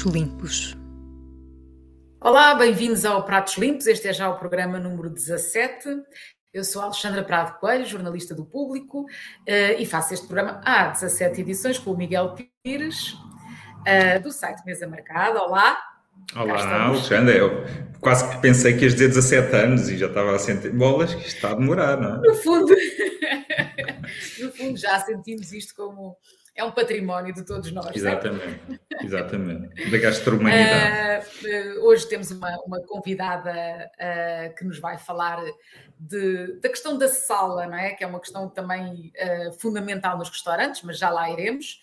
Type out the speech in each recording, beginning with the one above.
Pratos Limpos. Olá, bem-vindos ao Pratos Limpos. Este é já o programa número 17. Eu sou Alexandra Prado Coelho, jornalista do Público, eh, e faço este programa há 17 edições com o Miguel Pires, eh, do site Mesa Marcada. Olá. Olá, Alexandra. Eu quase que pensei que ias dizer 17 anos e já estava a sentir bolas que está a demorar, não é? No fundo, no fundo já sentimos isto como é um património de todos nós. Exatamente, exatamente. Da gastrohumanidade. Uh, hoje temos uma, uma convidada uh, que nos vai falar de, da questão da sala, não é? Que é uma questão também uh, fundamental nos restaurantes, mas já lá iremos.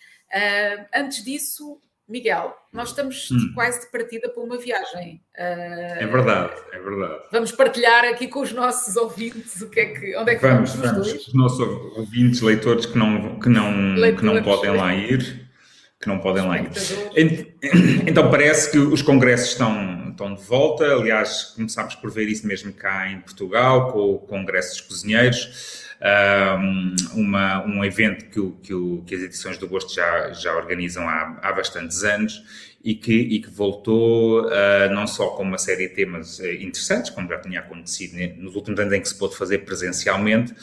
antes disso, Miguel, nós estamos hum. quase de partida para uma viagem. Uh, é verdade, é verdade. Vamos partilhar aqui com os nossos ouvintes o que é que, onde é que vamos, vamos, vamos os nossos ouvintes, leitores que não, que não, leitores, que não podem lá ir, que não podem lá ir. Então parece que os congressos estão, estão de volta, aliás começámos por ver isso mesmo cá em Portugal, com o Congresso dos Cozinheiros, uma, um evento que, o, que, que, as edições do Gosto já, já organizam há, há bastantes anos e que, e que voltou uh, não só com uma série de temas eh, interessantes, como já tinha acontecido nos últimos anos em que se pôde fazer presencialmente,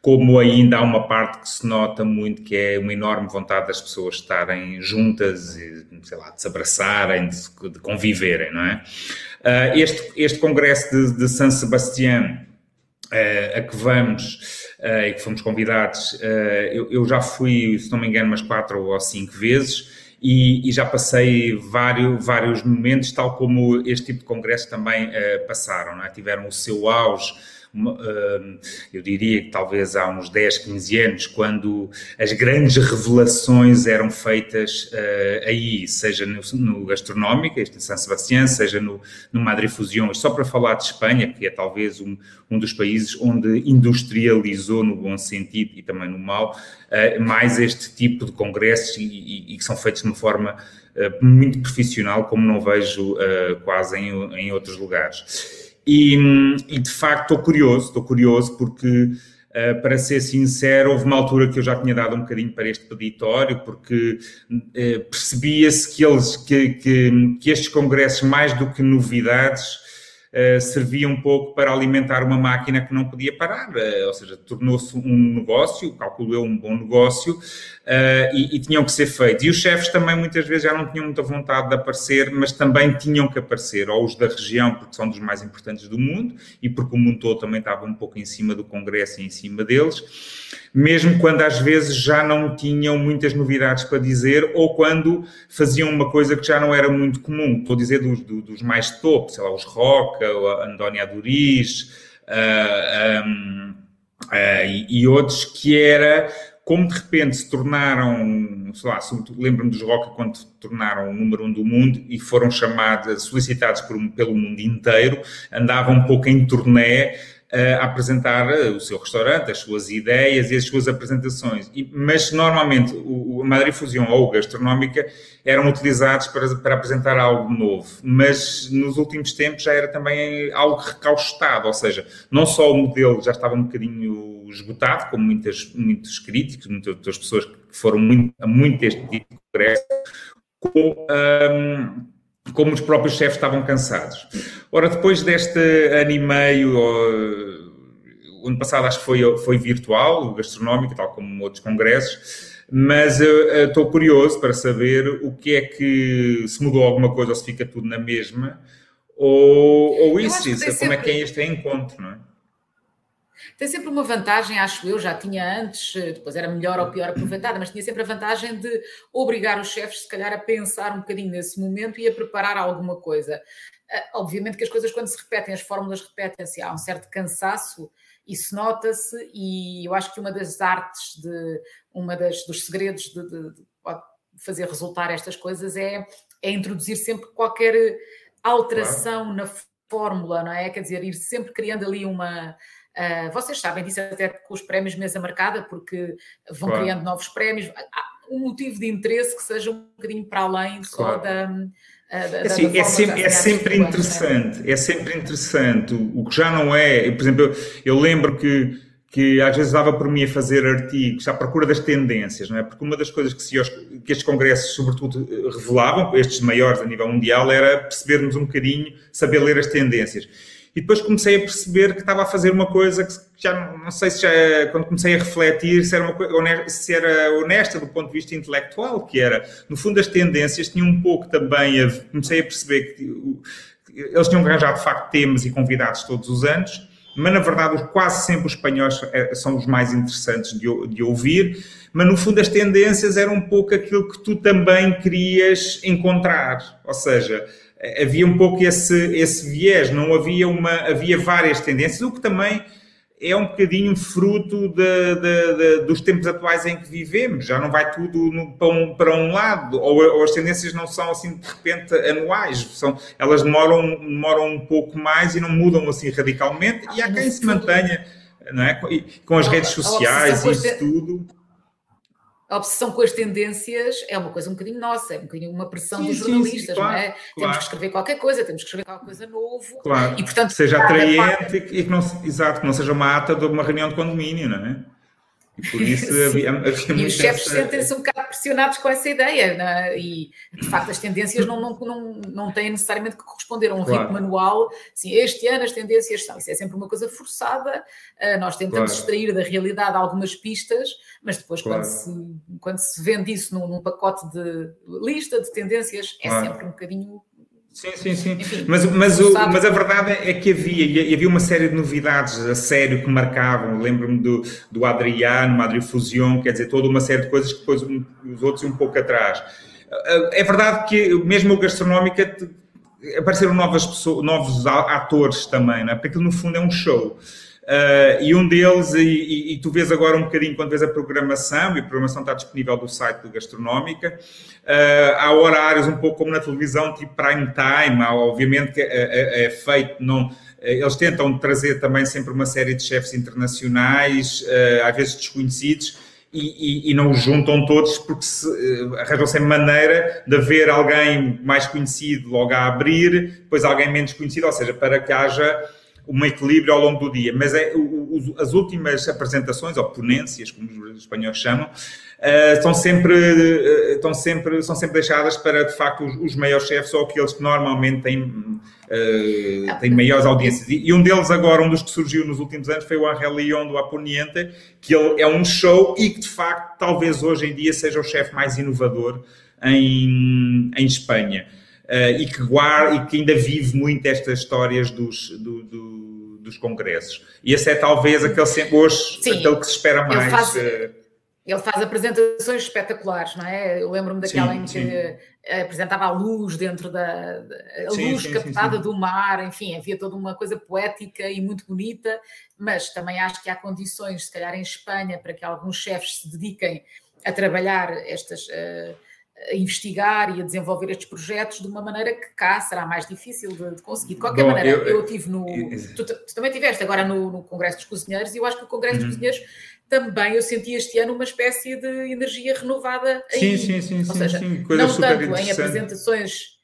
como ainda há uma parte que se nota muito que é uma enorme vontade das pessoas estarem juntas, e, sei lá, de se abraçarem, de, de conviverem, não é? Uh, este, este congresso de, de San Sebastián, a que vamos uh, e que fomos convidados, uh, eu, eu, já fui, se não me engano, umas quatro ou cinco vezes e, e, já passei vários, vários momentos, tal como este tipo de congressos também passaram, é? tiveram o seu auge eu diria que talvez há uns 10, 15 anos, quando as grandes revelações eram feitas uh, aí, seja no, gastronómico, este em San Sebastián, seja no, no Madre Fusion, só para falar de Espanha, que é talvez um, um dos países onde industrializou no bom sentido e também no mau, uh, mais este tipo de congressos e, e, e que são feitos de uma forma uh, muito profissional, como não vejo quase em, em outros lugares. E, e de facto estou curioso, estou curioso porque, uh, para ser sincero, houve uma altura que eu já tinha dado um bocadinho para este peditório, porque uh, percebia-se que, eles, que, que, que estes congressos, mais do que novidades, uh, servia um pouco para alimentar uma máquina que não podia parar, uh, ou seja, tornou-se um negócio, calculo eu um bom negócio, uh, e, e, tinham que ser feitos. E os chefes também muitas vezes já não tinham muita vontade de aparecer, mas também tinham que aparecer, ou os da região, porque são dos mais importantes do mundo, e porque o mundo todo também estava um pouco em cima do Congresso e em cima deles mesmo quando às vezes já não tinham muitas novidades para dizer ou quando faziam uma coisa que já não era muito comum. Estou a dizer dos, dos mais top, sei lá, os Roca, a Andónia Duriz uh, um, uh, e, e outros, que era como de repente se tornaram, sei lá, lembro-me dos Roca quando se tornaram o número um do mundo e foram chamados, solicitados por, pelo mundo inteiro, andavam um pouco em turnê apresentar eh, o seu restaurante, as suas ideias e as suas apresentações. Mas normalmente o, a Madrid Fusion ou Gastronómica eram utilizados para, para apresentar algo novo, mas nos últimos tempos já era também algo recaustado, ou seja, não só o modelo já estava um bocadinho esgotado, como muitas, muitos críticos, muitas pessoas que foram muito, a muito este tipo de congresso, como, um, como os próprios chefes estavam cansados. Ora, depois deste ano e meio, o ano passado acho que foi, foi virtual, o gastronómico, tal como outros congressos, mas uh, estou curioso para saber o que é que, se mudou alguma coisa ou se fica tudo na mesma, ou, ou isso, isso como sempre... é que é este encontro, não é? Tem sempre uma vantagem, acho eu, já tinha antes, eh, depois era melhor ou pior aproveitada, mas tinha sempre a vantagem de obrigar os chefes, se calhar, a pensar um bocadinho nesse momento e a preparar alguma coisa. Eh, obviamente que as coisas, quando se repetem, as fórmulas repetem-se, há um certo cansaço, isso nota-se, e eu acho que uma das artes, de uma das, dos segredos de, de, de fazer resultar estas coisas é, é introduzir sempre qualquer alteração claro. na fórmula, não é? Quer dizer, ir sempre criando ali uma Uh, vocês sabem disso até com os prémios mesa marcada, porque vão claro. criando novos prémios. Há um motivo de interesse que seja um bocadinho para além só da. Ah, da, assim, da é sempre, é sempre interessante, é sempre interessante. O, o, que já não é, por exemplo, eu, eu lembro que, que às vezes dava por mim a fazer artigos à procura das tendências, não é? Porque uma das coisas que, se, que estes congressos, sobretudo, revelavam, estes maiores a nível mundial, era percebermos um bocadinho, saber ler as tendências. E depois comecei a perceber que estava a fazer uma coisa que já não sei se já, quando comecei a refletir, se era, uma, se era honesta do ponto de vista intelectual, que era, no fundo, as tendências tinham um pouco também, a, comecei a perceber que eles tinham arranjado de facto temas e convidados todos os anos, mas na verdade quase sempre os espanhóis é, são os mais interessantes de, de, ouvir, mas no fundo as tendências eram um pouco aquilo que tu também querias encontrar, ou seja, havia um pouco esse, esse viés, não havia uma, havia várias tendências, o que também é um bocadinho fruto de, de, de, dos tempos atuais em que vivemos. Já não vai tudo no, para, um, para, um, lado, ou, ou, as tendências não são assim de repente anuais, são, elas demoram, demoram um pouco mais e não mudam assim radicalmente. E há quem se mantenha não é? com as redes sociais e isso tudo a obsessão com as tendências é uma coisa um bocadinho nossa, é um bocadinho uma pressão sim, dos jornalistas, sim, sim, claro, não é? Claro. Temos que escrever qualquer coisa, temos que escrever qualquer coisa novo. Claro. E, portanto, seja atraente e que não, exato, que não seja uma ata de uma reunião de condomínio, não é? E por isso havia, havia E os chefes essa... sentem-se um bocado pressionados com essa ideia, é? e de facto as tendências não, não, não, não têm necessariamente que corresponder a um claro. ritmo manual. Assim, este ano as tendências são, isso é sempre uma coisa forçada, uh, nós tentamos claro. extrair da realidade algumas pistas, mas depois claro. quando, se, quando se vende isso num, num, pacote de lista de tendências, é sempre um bocadinho Sim, sim, sim. Enfim, mas, mas, o, mas a verdade é que havia, havia uma série de novidades a sério que marcavam. Lembro-me do, do Adriano, Madre Fusion, quer dizer, toda uma série de coisas que depois os outros um pouco atrás. É verdade que mesmo o Gastronómica apareceram novas pessoas, novos atores também, não é? porque aquilo no fundo é um show. Uh, e um deles, e, e, e, tu vês agora um bocadinho quando vês a programação, e a programação está disponível do site do Gastronómica, uh, há horários um pouco como na televisão, tipo prime time, obviamente que é, é, é feito, não, eles tentam trazer também sempre uma série de chefes internacionais, uh, às vezes desconhecidos, e, e, e, não os juntam todos porque arranjam sempre maneira de haver alguém mais conhecido logo a abrir, depois alguém menos conhecido, ou seja, para que haja um equilíbrio ao longo do dia. Mas é, o, as últimas apresentações, ou ponências, como os espanhóis chamam, uh, estão, sempre, uh, estão sempre, são sempre deixadas para, de facto, os, os maiores chefes ou aqueles que normalmente têm, uh, têm maiores audiências. E, e, um deles agora, um dos que surgiu nos últimos anos, foi o Angel Leon do Aponiente, que ele é um show e que, de facto, talvez hoje em dia seja o chefe mais inovador em, em Espanha. Uh, e, que guarda, e que ainda vive muito estas histórias dos, do, do, dos congressos. E esse é talvez aquele hoje Sim, aquele que se espera mais. Ele faz, uh... ele faz apresentações espetaculares, não é? Eu lembro-me daquela sim, em que sim. apresentava a luz dentro da, a sim, luz captada do mar, enfim, havia toda uma coisa poética e muito bonita, mas também acho que há condições, se calhar em Espanha, para que alguns chefes se dediquem a trabalhar estas. Uh, a investigar e a desenvolver estes projetos de uma maneira que cá será mais difícil de, de conseguir. De qualquer Bom, maneira, eu, eu tive no. Tu, tu, também tiveste agora no, no, Congresso dos Cozinheiros e eu acho que o Congresso uhum. dos Cozinheiros também eu senti este ano uma espécie de energia renovada. Aí. Sim, sim, sim. Ou seja, sim, não tanto em apresentações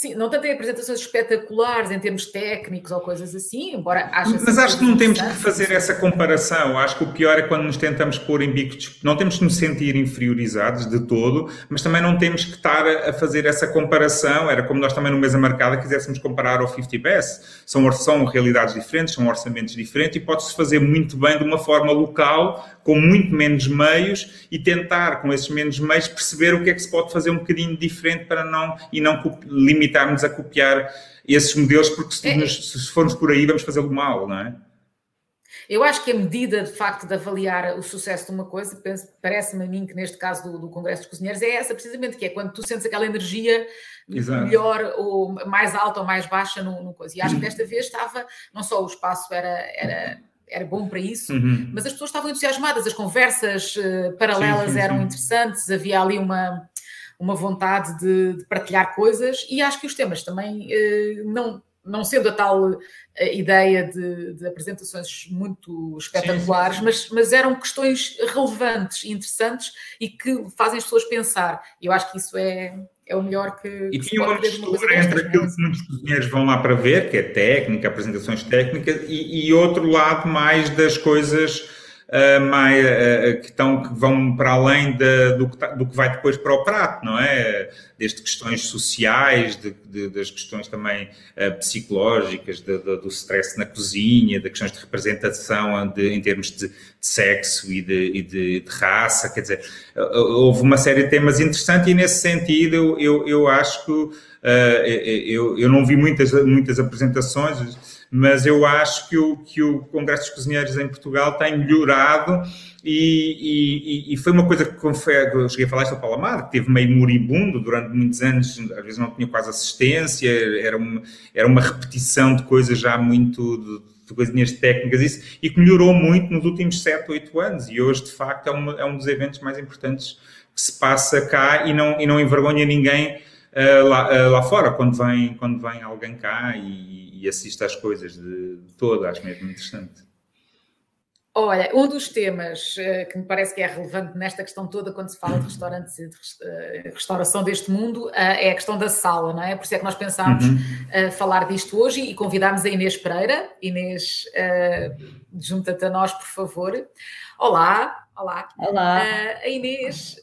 Sim, não tanto em apresentações espetaculares em termos técnicos ou coisas assim, embora haja. Mas acho que não temos que fazer essa comparação. Acho que o pior é quando nos tentamos pôr em bicos. Não temos que nos sentir inferiorizados de todo, mas também não temos que estar a fazer essa comparação. Era como nós também no Mesa Marcada quiséssemos comparar ao 50 Best. São, são realidades diferentes, são orçamentos diferentes e pode-se fazer muito bem de uma forma local, com muito menos meios e tentar, com esses menos meios, perceber o que é que se pode fazer um bocadinho diferente para não e não limitarmos a copiar esses modelos, porque se, é. nos, se formos por aí vamos fazê-lo mal, não é? Eu acho que a medida, de facto, de avaliar o sucesso de uma coisa, parece-me a mim que neste caso do, do, Congresso dos Cozinheiros, é essa precisamente, que é quando tu sentes aquela energia Exato. melhor ou mais alta ou mais baixa no, no coisa. E acho que desta vez estava, não só o espaço era, era era bom para isso, uhum. mas as pessoas estavam entusiasmadas, as conversas uh, paralelas sim, sim, eram sim. interessantes, havia ali uma, uma vontade de, de, partilhar coisas e acho que os temas também uh, não não sendo a tal a ideia de, de, apresentações muito espetaculares, sim, sim, sim. Mas, mas eram questões relevantes e interessantes e que fazem as pessoas pensar. E eu acho que isso é, é o melhor que. E que tinha uma mistura entre aquilo que muitos cozinheiros vão lá para ver, que é técnica, apresentações técnicas, e, e outro lado mais das coisas mais, uh, que, estão, que vão para além de, do, que tá, do, que vai depois para o prato, não é? Desde questões sociais, de, de, das questões também psicológicas, do stress na cozinha, de questões de representação em termos de, sexo e, de, de, raça, quer dizer, houve uma série de temas interessantes e nesse sentido eu, eu, eu acho que eu, eu não vi muitas, muitas apresentações mas eu acho que o, que o Congresso dos Cozinheiros em Portugal tem melhorado e, e, e foi uma coisa que eu cheguei a falar isto ao Paulo Amado, que teve meio moribundo durante muitos anos, às vezes não tinha quase assistência, era uma, era uma repetição de coisas já muito... De, de coisinhas técnicas isso, e que melhorou muito nos últimos 7, 8 anos e hoje de facto é, é um dos eventos mais importantes que se passa cá e não, e não envergonha ninguém uh, lá, uh, lá fora quando vem, quando vem alguém cá e, e assiste às coisas de, de todo, acho mesmo interessante. Olha, um dos temas uh, que me parece que é relevante nesta questão toda, quando se fala de restaurantes e de uh, restauração deste mundo, uh, é a questão da sala, não é? Por isso é que nós pensámos uhum. falar disto hoje e convidámos a Inês Pereira. Inês, junta-te a nós, por favor. Olá, olá. Olá. a, Inês,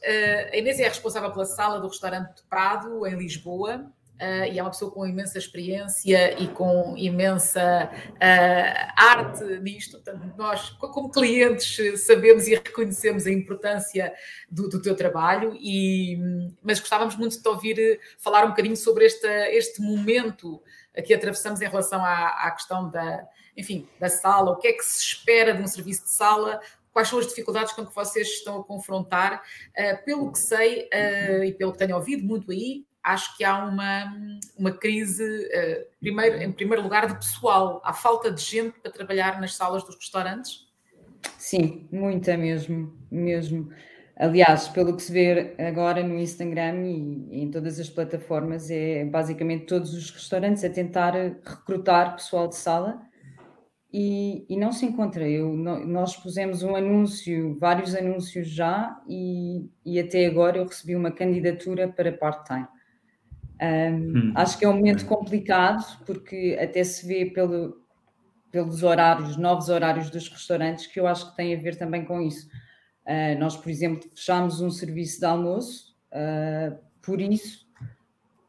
a Inês é a responsável pela sala do restaurante Prado, em Lisboa. Uh, e é uma pessoa com imensa experiência e com imensa uh, arte nisto. Portanto, nós, como clientes, sabemos e reconhecemos a importância do, do teu trabalho, e, mas gostávamos muito de te ouvir falar um bocadinho sobre este, este momento que atravessamos em relação à, à questão da, enfim, da sala, o que é que se espera de um serviço de sala, quais são as dificuldades com que vocês estão a confrontar. Uh, pelo que sei uh, e pelo que tenho ouvido muito aí, acho que há uma, uma crise, uh, primeiro, em primeiro lugar, de pessoal. Há falta de gente para trabalhar nas salas dos restaurantes? Sim, muita mesmo, mesmo. Aliás, pelo que se vê agora no Instagram e em todas as plataformas, é basicamente todos os restaurantes a tentar recrutar pessoal de sala e, e não se encontra. Eu, nós pusemos um anúncio, vários anúncios já, e, e até agora eu recebi uma candidatura para part-time. Um, hum. Acho que é um momento complicado, porque até se vê pelo, pelos horários, novos horários dos restaurantes, que eu acho que tem a ver também com isso. Uh, nós, por exemplo, fechámos um serviço de almoço, uh, por isso,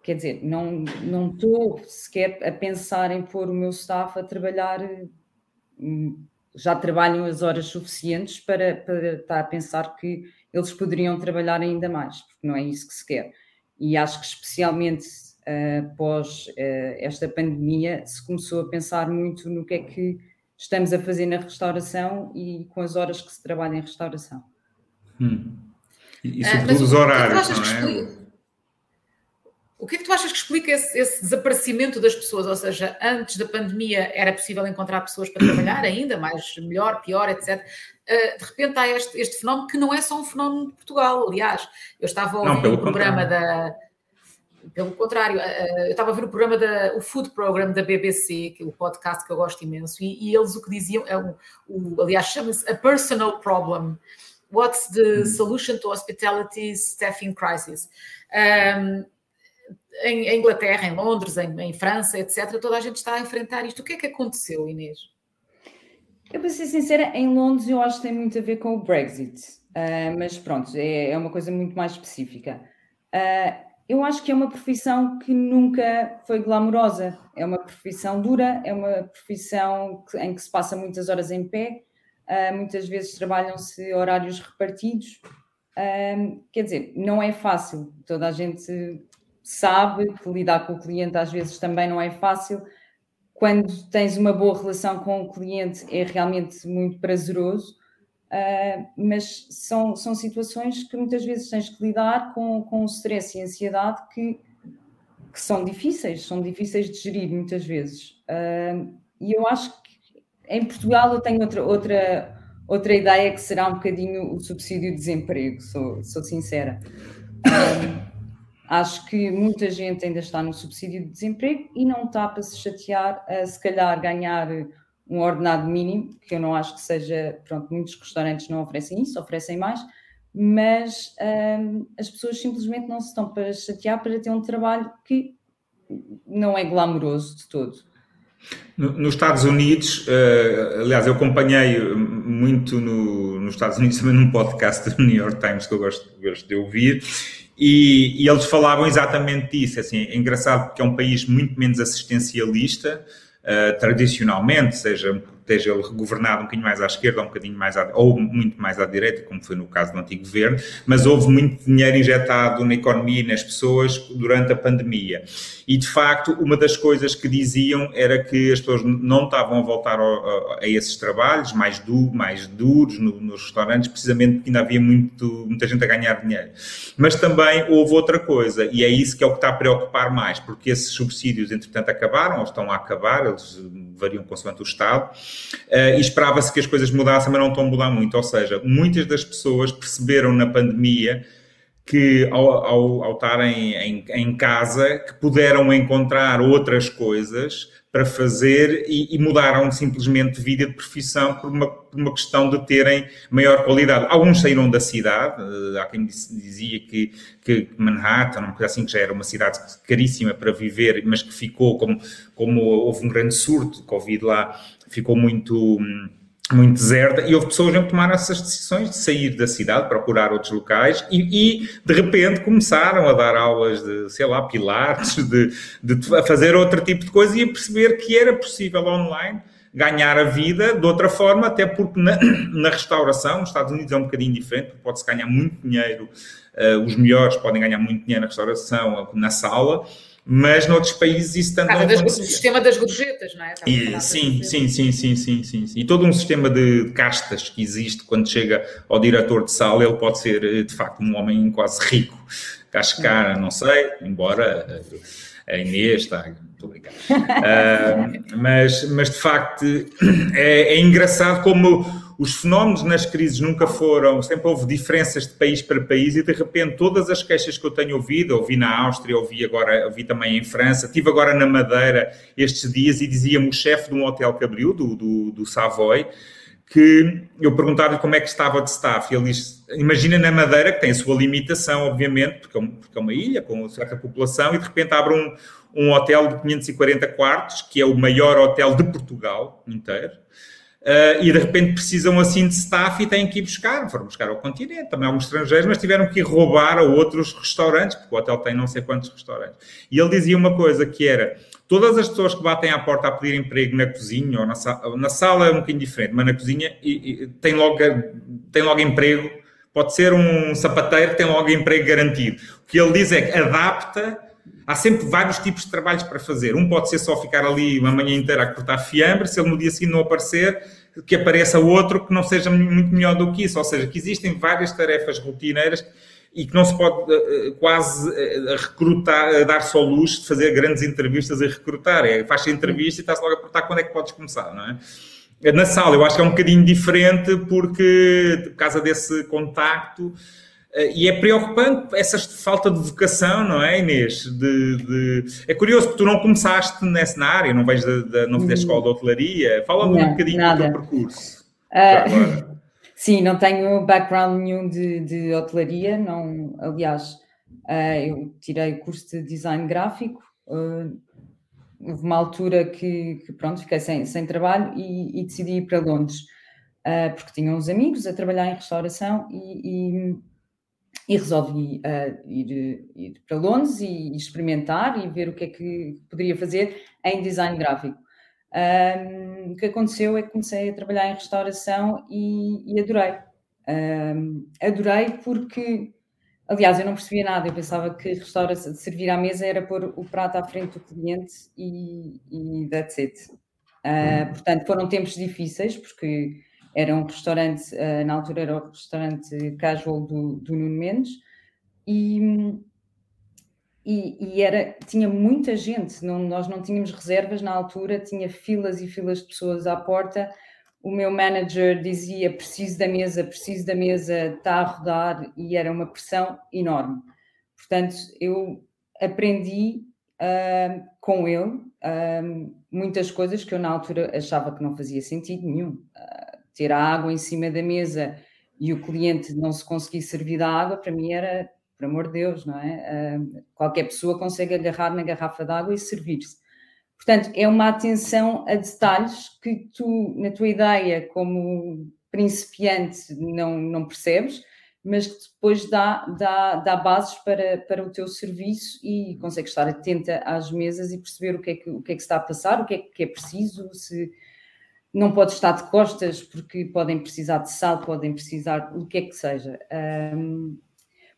quer dizer, não, não estou sequer a pensar em pôr o meu staff a trabalhar, hum, já trabalham as horas suficientes para, para estar a pensar que eles poderiam trabalhar ainda mais, porque não é isso que se quer e acho que especialmente uh, pós uh, esta pandemia se começou a pensar muito no que é que estamos a fazer na restauração e com as horas que se trabalha em restauração. Hum. E, e ah, sobretudo os horários, não é? O que é que tu achas que explica esse, esse, desaparecimento das pessoas? Ou seja, antes da pandemia era possível encontrar pessoas para trabalhar ainda, mais melhor, pior, etc. Uh, de repente há este, este, fenómeno que não é só um fenómeno de Portugal. Aliás, eu estava a ouvir o programa da. Pelo contrário, uh, eu estava a ouvir o programa da o Food Program da BBC, que é o podcast que eu gosto imenso, e, e eles o que diziam é um, o, aliás, chama-se A Personal Problem. What's the hum. solution to hospitality staffing crisis? Um, em, Inglaterra, em Londres, em, em, França, etc., toda a gente está a enfrentar isto. O que é que aconteceu, Inês? Eu, para ser sincera, em Londres eu acho que tem muito a ver com o Brexit, uh, mas pronto, é, é, uma coisa muito mais específica. Uh, eu acho que é uma profissão que nunca foi glamourosa, é uma profissão dura, é uma profissão que, em que se passa muitas horas em pé, uh, muitas vezes trabalham-se horários repartidos. quer dizer, não é fácil, toda a gente sabe que lidar com o cliente às vezes também não é fácil. Quando tens uma boa relação com o cliente é realmente muito prazeroso, uh, mas são, são situações que muitas vezes tens que lidar com, com stress e ansiedade que, que são difíceis, são difíceis de gerir muitas vezes. Uh, e eu acho que em Portugal eu tenho outra, outra, outra ideia que será um bocadinho o subsídio de desemprego, sou, sou sincera. Uh, Acho que muita gente ainda está no subsídio de desemprego e não está para se chatear a se calhar ganhar um ordenado mínimo, que eu não acho que seja, pronto, muitos restaurantes não oferecem isso, oferecem mais, mas hum, as pessoas simplesmente não se estão para chatear para ter um trabalho que não é glamouroso de todo. Nos Estados Unidos, uh, aliás, eu acompanhei muito no, nos Estados Unidos também num podcast do New York Times que eu gosto, gosto de ouvir, e, e, eles falavam exatamente disso. Assim, é engraçado porque é um país muito menos assistencialista, uh, tradicionalmente, seja esteja ele governado um bocadinho mais à esquerda um bocadinho mais à, ou muito mais à direita, como foi no caso do antigo governo, mas houve muito dinheiro injetado na economia e nas pessoas durante a pandemia. E de facto, uma das coisas que diziam era que as pessoas não estavam a voltar a, a esses trabalhos mais, du, mais duros no, nos restaurantes, precisamente porque ainda havia muito, muita gente a ganhar dinheiro. Mas também houve outra coisa, e é isso que é o que está a preocupar mais, porque esses subsídios, entretanto, acabaram, ou estão a acabar, eles variam consoante o Estado, uh, e esperava-se que as coisas mudassem, mas não estão a mudar muito. Ou seja, muitas das pessoas perceberam na pandemia que ao, ao, ao estarem em, em, casa, que puderam encontrar outras coisas para fazer e, e mudaram simplesmente de vida de profissão por uma, por uma, questão de terem maior qualidade. Alguns saíram da cidade, eh, há quem dizia que, que Manhattan, uma coisa assim que já era uma cidade caríssima para viver, mas que ficou como, como houve um grande surto de Covid lá, ficou muito muito deserta e houve pessoas que tomaram essas decisões de sair da cidade, procurar outros locais e, e, de repente começaram a dar aulas de, sei lá, pilates, de, de a fazer outro tipo de coisa e a perceber que era possível online ganhar a vida de outra forma, até porque na, na restauração, nos Estados Unidos é um bocadinho diferente, pode-se ganhar muito dinheiro, uh, os melhores podem ganhar muito dinheiro na restauração, na sala, mas noutros países isso também ah, das, O sistema das gorjetas, não é? E, sim, sim, sim, sim, sim, sim. E todo um sistema de castas que existe quando chega ao diretor de sala, ele pode ser, eh, de facto, um homem quase rico. Cascara, não sei, embora eh, a Inês está... Muito obrigado. Uh, mas, mas, de facto, é, é engraçado como os fenómenos nas crises nunca foram, sempre houve diferenças de país para país e de repente todas as queixas que eu tenho ouvido, ouvi na Áustria, ouvi agora, ouvi também em França, estive agora na Madeira estes dias e dizia-me o chefe de um hotel que abriu, do, do, do Savoy, que eu perguntava-lhe como é que estava de staff. E ele disse, imagina na Madeira que tem a sua limitação, obviamente, porque é, é uma ilha com certa população e de repente abre um, um hotel de 540 quartos, que é o maior hotel de Portugal inteiro, Uh, e de repente precisam assim de staff e têm que ir buscar, foram buscar ao continente, também alguns estrangeiros, mas tiveram que ir roubar a outros restaurantes, porque o hotel tem não sei quantos restaurantes. E ele dizia uma coisa que era, todas as pessoas que batem à porta a pedir emprego na cozinha ou na sala, na sala é um bocadinho diferente, mas na cozinha e, e, tem, logo, tem logo emprego, pode ser um sapateiro que tem logo emprego garantido. O que ele diz é que adapta há sempre vários tipos de trabalhos para fazer. Um pode ser só ficar ali uma manhã inteira a cortar fiambre, se ele no dia seguinte não aparecer, que apareça outro que não seja muito melhor do que isso. Ou seja, que existem várias tarefas rotineiras e que não se pode uh, quase uh, recrutar, uh, dar só luxo de fazer grandes entrevistas e recrutar. É, faz entrevista e está-se logo a perguntar quando é que podes começar, não é? Na sala eu acho que é um bocadinho diferente porque, por causa desse contacto, e é preocupante essa falta de vocação, não é, Inês? De, de... É curioso porque tu não começaste nessa área, não vais da, da, não fizeste escola de hotelaria. Fala-me um bocadinho nada. do teu percurso. Uh, sim, não tenho background nenhum de, de hotelaria, não, aliás, uh, eu tirei o curso de design gráfico. Uh, houve uma altura que, que, pronto, fiquei sem, sem trabalho e, e decidi ir para Londres, porque tinha uns amigos a trabalhar em restauração e, e e resolvi uh, ir, ir, para Londres e, experimentar e ver o que é que poderia fazer em design gráfico. Um, o que aconteceu é que comecei a trabalhar em restauração e, e adorei. Um, adorei porque, aliás, eu não percebia nada, eu pensava que restauração, servir à mesa era pôr o prato à frente do cliente e, e that's it. Uh, portanto, foram tempos difíceis porque era um restaurante, uh, na altura era o restaurante casual do, do Nuno Mendes, e, e, e, era, tinha muita gente, não, nós não tínhamos reservas na altura, tinha filas e filas de pessoas à porta. O meu manager dizia: preciso da mesa, preciso da mesa, está a rodar, e era uma pressão enorme. Portanto, eu aprendi uh, com ele uh, muitas coisas que eu na altura achava que não fazia sentido nenhum. Uh, ter a água em cima da mesa e o cliente não se conseguir servir da água, para mim era, por amor de Deus, não é? qualquer pessoa consegue agarrar na garrafa de água e servir-se. Portanto, é uma atenção a detalhes que tu, na tua ideia, como principiante, não, não percebes, mas que depois dá, dá, dá bases para, para o teu serviço e consegues estar atenta às mesas e perceber o que é que, o que, é que está a passar, o que é que é preciso, se não pode estar de costas porque podem precisar de sal, podem precisar o que é que seja. Um,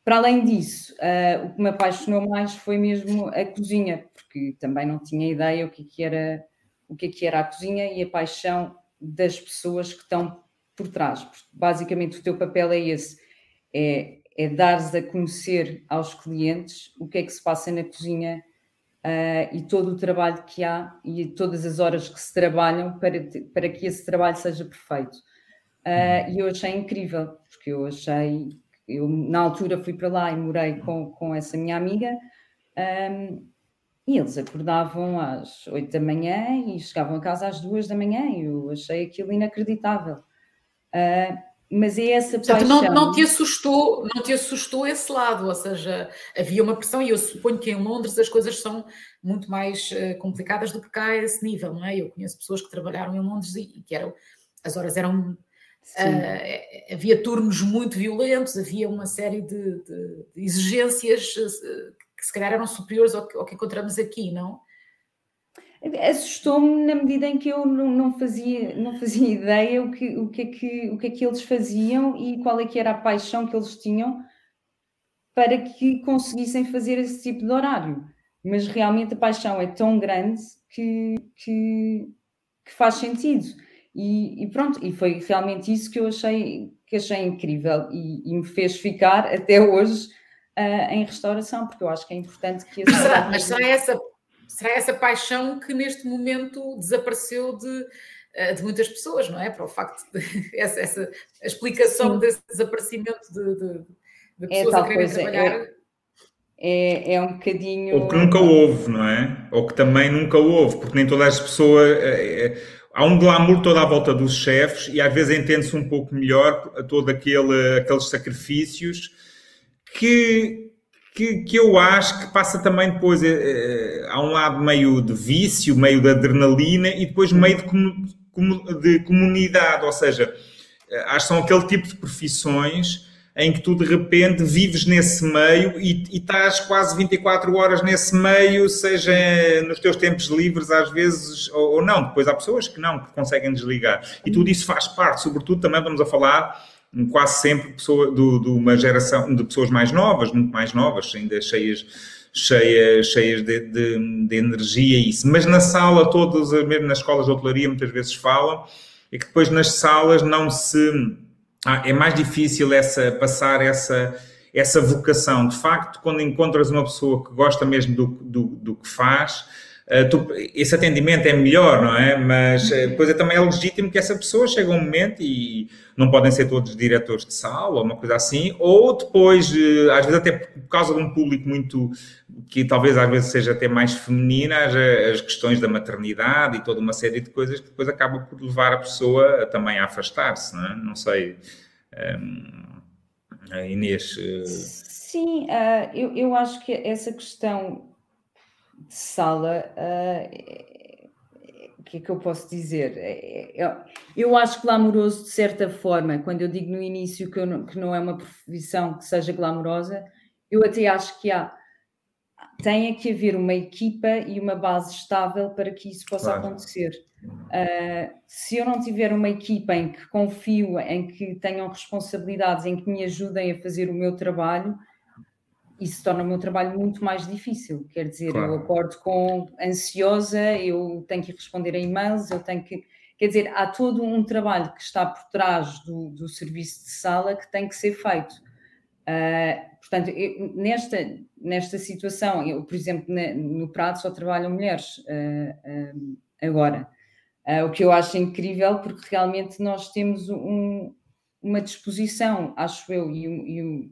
para além disso, uh, o que me apaixonou mais foi mesmo a cozinha, porque também não tinha ideia o que, é que era o que, é que era a cozinha e a paixão das pessoas que estão por trás. Porque basicamente o teu papel é esse é, é dar-se a conhecer aos clientes o que é que se passa na cozinha uh, e todo o trabalho que há e todas as horas que se trabalham para, para que esse trabalho seja perfeito. Uh, e eu achei incrível, porque eu achei, eu na altura fui para lá e morei com, com essa minha amiga, um, e eles acordavam às 8 da manhã e chegavam a casa às 2 da manhã, e eu achei aquilo inacreditável. Uh, mas é essa Portanto, paixão. Não, não, te assustou, não te assustou esse lado, ou seja, havia uma pressão, e eu suponho que em Londres as coisas são muito mais uh, complicadas do que cá a esse nível, não é? Eu conheço pessoas que trabalharam em Londres e, e que eram, as horas eram. Uh, havia turnos muito violentos, havia uma série de, de, de exigências uh, que se calhar eram superiores ao que, ao que encontramos aqui, não? Assustou-me na medida em que eu não, não, fazia, não fazia ideia o que, o, que é que, o que é que eles faziam e qual é que era a paixão que eles tinham para que conseguissem fazer esse tipo de horário. Mas realmente a paixão é tão grande que, que, que faz sentido. E, e, pronto, e foi realmente isso que eu achei, que achei incrível e, e me fez ficar até hoje uh, em restauração, porque eu acho que é importante que... Mas será essa será essa paixão que neste momento desapareceu de, eh, de muitas pessoas, não é? Para o facto de essa, essa explicação Sim. desse desaparecimento de, de, de é pessoas é a quererem trabalhar. É, é, é, um bocadinho. Ou que nunca houve, não é? Ou que também nunca houve, porque nem todas as pessoas. É, é, há um glamour toda à volta dos chefes e às vezes entende-se um pouco melhor todo aquele, aqueles sacrifícios que que, que eu acho que passa também depois, é, há um lado meio de vício, meio de adrenalina e depois meio de, com, de comunidade, ou seja, eh, acho que são aquele tipo de profissões em que tu de repente vives nesse meio e, e estás quase 24 horas nesse meio, seja nos teus tempos livres às vezes ou, ou não. Depois há pessoas que não, que conseguem desligar. E tudo isso faz parte, sobretudo também vamos a falar quase sempre pessoa, de uma geração de pessoas mais novas, muito mais novas, ainda cheias, cheias, cheias de, de, de energia e isso. Mas na sala, todas, mesmo nas escolas de hotelaria, muitas vezes falam, e que depois nas salas não se. Ah, é mais difícil essa, passar essa, essa vocação. De facto, quando encontras uma pessoa que gosta mesmo do, do, do que faz, tu, esse atendimento é melhor, não é? Mas depois é, também é legítimo que essa pessoa chegue a um momento e não podem ser todos diretores de sala ou uma coisa assim, ou depois, uh, às vezes até por causa de um público muito, que talvez às vezes seja até mais feminina, as, as questões da maternidade e toda uma série de coisas que depois acaba por levar a pessoa a, também a afastar-se, não é? Não sei, um, Inês... Sim, eu, eu acho que essa questão de sala, uh, o que é que eu posso dizer? É, é, eu acho glamouroso de certa forma, quando eu digo no início que, não, que não é uma profissão que seja glamourosa, eu até acho que há. Tem que haver uma equipa e uma base estável para que isso possa claro. acontecer. Uh, se eu não tiver uma equipa em que confio, em que tenham responsabilidades, em que me ajudem a fazer o meu trabalho, isso torna o meu trabalho muito mais difícil. Quer dizer, claro. eu acordo com ansiosa, eu tenho que responder a e-mails, eu tenho que. Quer dizer, há todo um trabalho que está por trás do, do serviço de sala que tem que ser feito. Uh, portanto, eu, nesta, nesta situação, eu, por exemplo, na, no Prado só trabalham mulheres uh, uh, agora. o que eu acho incrível, porque realmente nós temos um, uma disposição, acho eu, e, e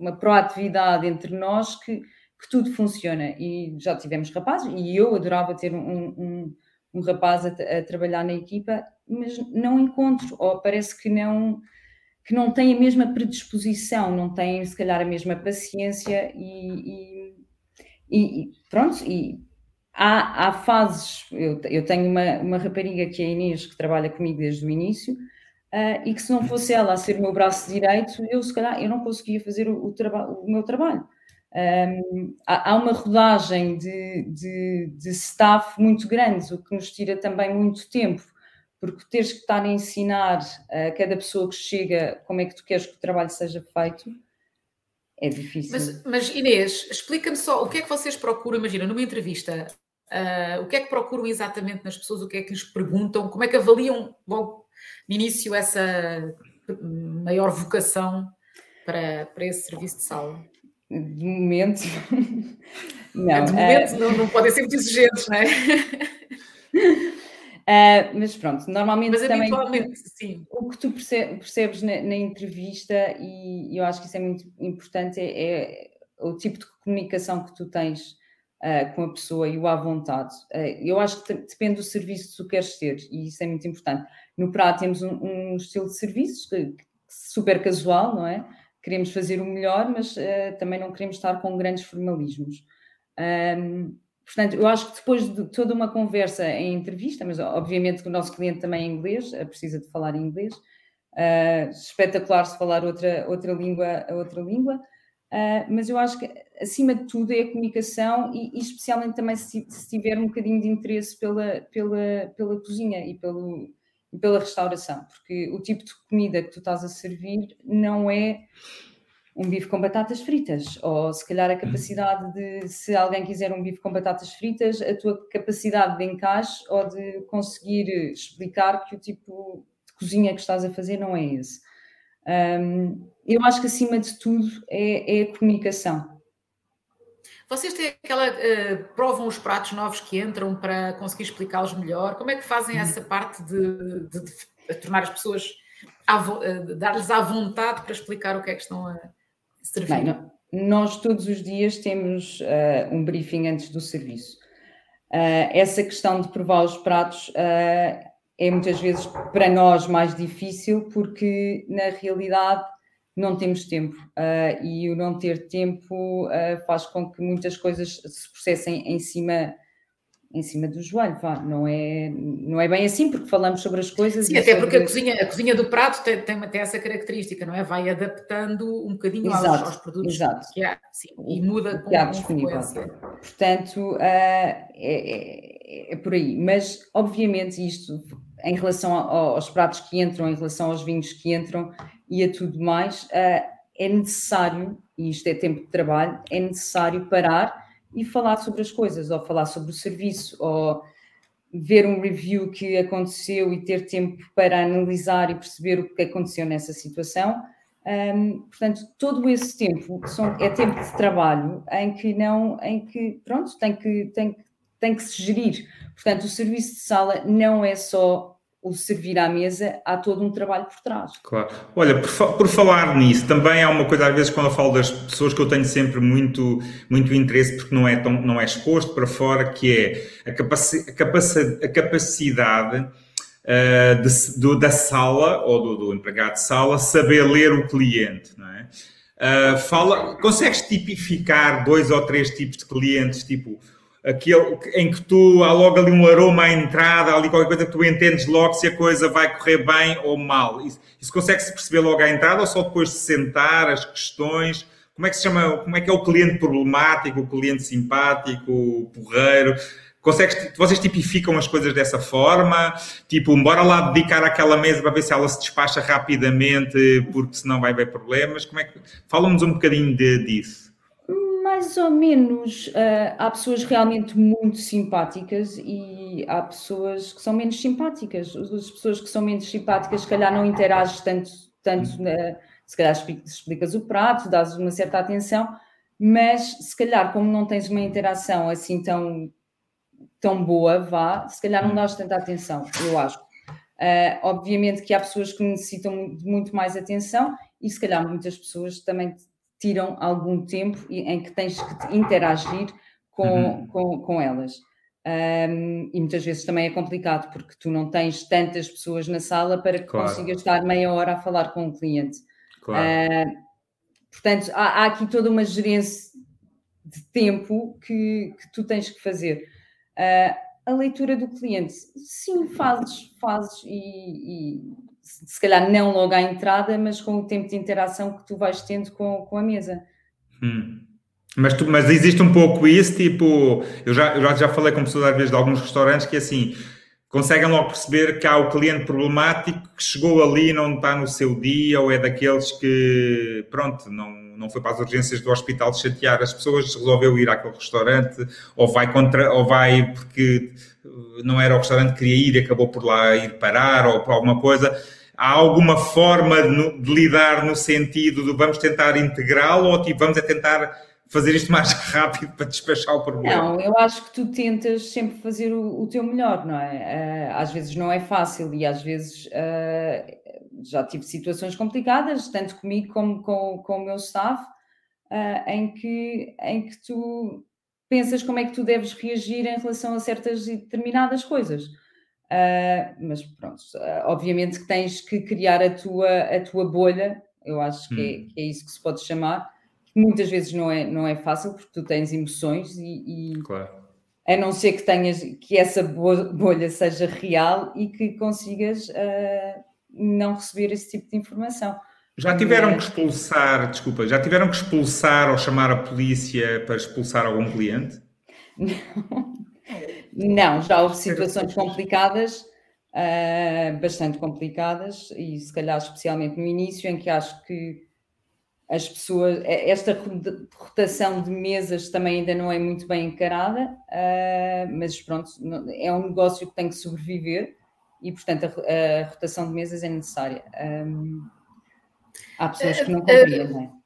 uma proatividade entre nós que, que tudo funciona. E já tivemos rapazes, e eu adorava ter um, um, um rapaz a, a, trabalhar na equipa, mas não encontro, ou parece que não que não tem a mesma predisposição, não tem se calhar a mesma paciência e, e, e pronto, e há, há fases, eu, eu tenho uma, uma rapariga que é a Inês, que trabalha comigo desde o início, uh, e que se não fosse ela a ser o meu braço direito, eu se calhar eu não conseguia fazer o, o, traba o meu trabalho. Um, há, há, uma rodagem de, de, de, staff muito grande, o que nos tira também muito tempo, porque teres que estar a ensinar a cada pessoa que chega como é que tu queres que o trabalho seja feito é difícil. Mas, mas Inês, explica-me só o que é que vocês procuram, imagina, numa entrevista, uh, o que é que procuram exatamente nas pessoas, o que é que lhes perguntam, como é que avaliam logo no início essa maior vocação para, para esse serviço de sala? De momento, não. De momento, uh... não, não podem ser muito exigentes, não é? Uh, mas pronto, normalmente mas também sim. o que tu percebes na, na, entrevista, e eu acho que isso é muito importante, é, é o tipo de comunicação que tu tens uh, com a pessoa e o à vontade. Uh, eu acho que depende do serviço que tu queres ter, e isso é muito importante. No Prato temos um, um estilo de serviço super casual, não é? Queremos fazer o melhor, mas também não queremos estar com grandes formalismos. Um, Portanto, eu acho que depois de toda uma conversa em entrevista, mas obviamente que o nosso cliente também é inglês, eh, precisa de falar inglês, uh, espetacular se falar outra, outra língua, outra língua, uh, mas eu acho que acima de tudo é a comunicação e, e especialmente também se, se, tiver um bocadinho de interesse pela, pela, pela cozinha e, pelo, pela restauração, porque o tipo de comida que tu estás a servir não é um bife com batatas fritas, ou se calhar a capacidade de, se alguém quiser um bife com batatas fritas, a tua capacidade de encaixe ou de conseguir explicar que o tipo de cozinha que estás a fazer não é esse. Um, eu acho que acima de tudo é, é a comunicação. Vocês têm aquela. Uh, provam os pratos novos que entram para conseguir explicá-los melhor? Como é que fazem uhum. essa parte de, de, de tornar as pessoas. Uh, dar-lhes à vontade para explicar o que é que estão a servir? Bem, nós todos os dias temos uh, um briefing antes do serviço. Essa questão de provar os pratos é muitas vezes para nós mais difícil porque na realidade não temos tempo e o não ter tempo faz com que muitas coisas se processem em cima em cima do joelho, vá. Não, é, não é bem assim, porque falamos sobre as coisas. Sim, até porque a cozinha, a cozinha do prato tem, tem, tem essa característica, não é? Vai adaptando um bocadinho exato, aos, aos, produtos exato. que há sim, e muda com, a frequência. Portanto, uh, é, é, é, por aí. Mas, obviamente, isto em relação aos pratos que entram, em relação aos vinhos que entram e a tudo mais, uh, é necessário, e isto é tempo de trabalho, é necessário parar e falar sobre as coisas, ou falar sobre o serviço, ou ver um review que aconteceu e ter tempo para analisar e perceber o que aconteceu nessa situação. Um, portanto, todo esse tempo são, é tempo de trabalho em que não, em que pronto, tem que, tem, tem que se gerir. Portanto, o serviço de sala não é só o servir à mesa, há todo um trabalho por trás. Claro. Olha, por, por, falar nisso, também há uma coisa, às vezes, quando eu falo das pessoas que eu tenho sempre muito, muito interesse, porque não é, tão, não é exposto para fora, que é a, capaci a, capaci a capacidade uh, de, do, da sala ou do, do, empregado de sala saber ler o cliente, não é? Uh, fala, consegues tipificar dois ou três tipos de clientes, tipo aquele em que tu há logo ali um aroma à entrada, ali qualquer coisa que tu entendes logo se a coisa vai correr bem ou mal. Isso, isso consegue-se perceber logo à entrada ou só depois de sentar as questões? Como é que se chama? Como é que é o cliente problemático, o cliente simpático, o porreiro? Consegues, vocês tipificam as coisas dessa forma? Tipo, bora lá dedicar aquela mesa para ver se ela se despacha rapidamente, porque senão vai haver problemas. Como é que... Fala-nos um bocadinho de, disso mais ou menos. Uh, há pessoas realmente muito simpáticas e há pessoas que são menos simpáticas. As pessoas que são menos simpáticas, se calhar não interages tanto, tanto uh, se calhar explicas o prato, dás uma certa atenção, mas se calhar, como não tens uma interação assim tão, tão boa, vá, se calhar não dás tanta atenção, eu acho. Uh, obviamente que há pessoas que necessitam de muito mais atenção e se calhar muitas pessoas também tiram algum tempo em que tens que interagir com, uhum. com, com elas. Um, e muitas vezes também é complicado porque tu não tens tantas pessoas na sala para que claro. consigas estar meia hora a falar com o um cliente. Claro. Uh, portanto, há, há, aqui toda uma gerência de tempo que, que tu tens que fazer. Uh, a leitura do cliente, sim, fazes, fazes e, e, se calhar não logo à entrada, mas com o tempo de interação que tu vais tendo com, com a mesa. Hum. Mas, tu, mas existe um pouco isso, tipo, eu já, eu já falei com pessoas às vezes de alguns restaurantes que assim conseguem logo perceber que há o cliente problemático que chegou ali e não está no seu dia, ou é daqueles que, pronto, não, não foi para as urgências do hospital chatear as pessoas, resolveu ir àquele restaurante, ou vai contra, ou vai porque não era o restaurante que queria ir e acabou por lá ir parar, ou por alguma coisa. Há alguma forma de, lidar no sentido de vamos tentar integrá-lo, ou tipo, vamos é tentar fazer isto mais rápido para despachar o problema. Não, eu acho que tu tentas sempre fazer o, o teu melhor, não é? Uh, às vezes não é fácil e às vezes uh, já tive situações complicadas, tanto comigo como com, com o meu staff, uh, em, que, em que tu pensas como é que tu deves reagir em relação a certas e determinadas coisas. Mas pronto, obviamente que tens que criar a tua, a tua bolha, eu acho que, é, hum. é, que é isso que se pode chamar, muitas vezes não é, não é fácil porque tu tens emoções e, e claro. a não ser que tenhas que essa bolha seja real e que consigas uh, não receber esse tipo de informação. Já tiveram que expulsar, desculpa, já tiveram que expulsar ou chamar a polícia para expulsar algum cliente? Não, não já houve situações complicadas, uh, bastante complicadas, e se calhar especialmente no início, em que acho que as pessoas, esta rotação de mesas também ainda não é muito bem encarada, uh, mas pronto, é um negócio que tem que sobreviver e, portanto, a, a rotação de mesas é necessária. Um, há pessoas que não compreendem.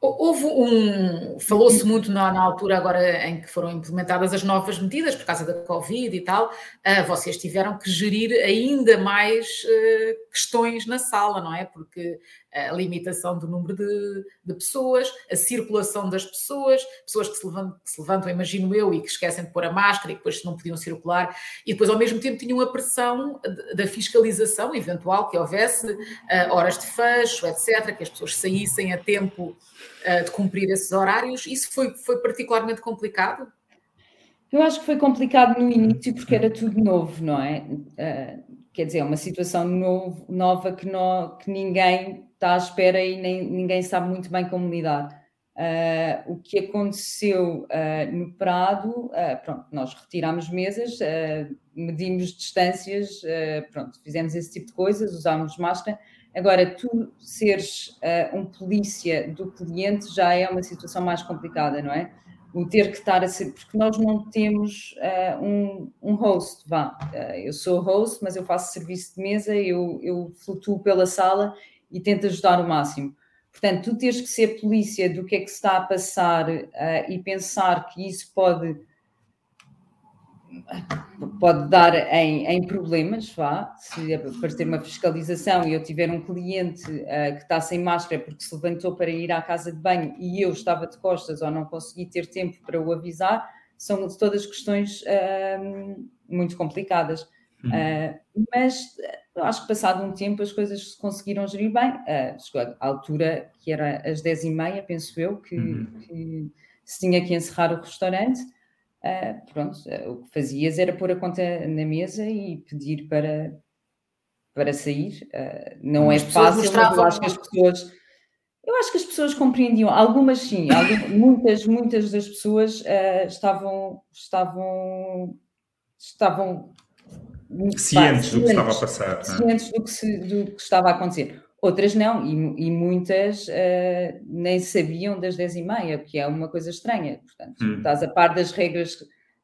Houve um. Falou-se muito na, na, altura, agora em que foram implementadas as novas medidas por causa da Covid e tal, uh, vocês tiveram que gerir ainda mais uh, questões na sala, não é? Porque a limitação do número de, de pessoas, a circulação das pessoas, pessoas que se, levantam, que se, levantam, imagino eu, e que esquecem de pôr a máscara e depois não podiam circular, e depois ao mesmo tempo tinham a pressão da fiscalização eventual que houvesse, uh, horas de fecho, etc., que as pessoas saíssem a tempo uh, de cumprir esses horários. Isso foi, foi particularmente complicado? Eu acho que foi complicado no início porque era tudo novo, não é? Uh, quer dizer, é uma situação novo, nova que, no, que ninguém está à espera e nem, ninguém sabe muito bem como lidar. Uh, o que aconteceu uh, no Prado, uh, pronto, nós retirámos mesas, medimos distâncias, pronto, fizemos esse tipo de coisas, usámos máscara. Agora, tu seres um polícia do cliente já é uma situação mais complicada, não é? O ter que estar a ser, porque nós não temos um, um, host, vá. eu sou host, mas eu faço serviço de mesa, eu, eu flutuo pela sala e tenta ajudar o máximo. Portanto, tu tens que ser polícia do que é que se está a passar uh, e pensar que isso pode pode dar em, em problemas, vá, se aparecer uma fiscalização e eu tiver um cliente uh, que está sem máscara porque se levantou para ir à casa de banho e eu estava de costas ou não consegui ter tempo para o avisar, são todas questões uh, muito complicadas. Uhum. Uh, mas acho que passado um tempo as coisas se conseguiram gerir bem. Uh, chegou à altura que era às 10h30, penso eu, que, uhum. que, se tinha que encerrar o restaurante. Uh, pronto, o que fazias era pôr a conta na mesa e pedir para, para sair. não as é fácil, mas eu acho que as pessoas. Eu acho que as pessoas compreendiam, algumas sim, algumas, muitas, muitas das pessoas estavam, estavam, estavam cientes do que estava a passar. É? Cientes do que, se, do que estava a acontecer. Outras não, e, e muitas uh, nem sabiam das 10 e meia, que é uma coisa estranha. Portanto, hum. estás a par das regras,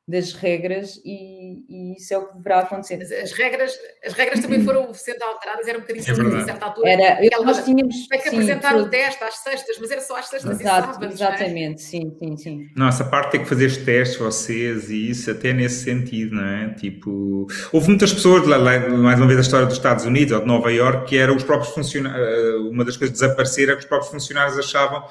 das regras e, e, isso é o que deverá acontecer. Mas as regras, as regras também foram sendo alteradas, era um bocadinho é a certa altura. Era, nós tínhamos tem que sim, apresentar o teste às sextas, mas era só às sextas Exato, e sábados. É? Exatamente, é? sim, sim, sim. Não, essa parte tem que fazer os testes, vocês, e isso até nesse sentido, não é? Tipo, houve muitas pessoas, mais uma vez a história dos Estados Unidos ou de Nova York, que eram os próprios funcionários, eh, uma das coisas de desaparecer é que os próprios funcionários achavam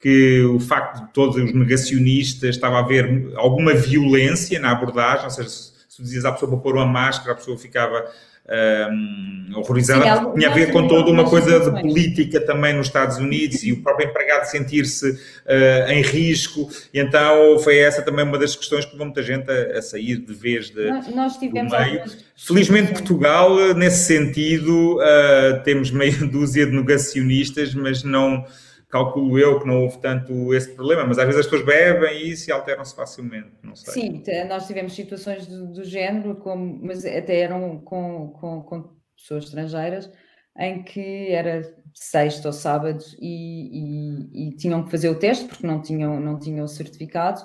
que o facto de todos os negacionistas estava a haver alguma violência na abordagem, ou seja, se dizias à pessoa para pôr uma máscara, a pessoa ficava um, horrorizada, Sim, tinha a ver com toda uma coisa de política também nos Estados Unidos e o próprio empregado sentir-se uh, em risco, e então foi essa também uma das questões que levou muita gente a, a sair de vez de, nós tivemos do meio. Felizmente Portugal, nesse sentido, uh, temos meia dúzia de negacionistas, mas não calculo eu que não houve tanto esse problema, mas às vezes as pessoas bebem e se alteram-se facilmente, não sei. Sim, nós tivemos situações do, do género, como, mas até eram com, com, com, pessoas estrangeiras, em que era sexta ou sábado e, e, e, tinham que fazer o teste porque não tinham, não tinham certificado.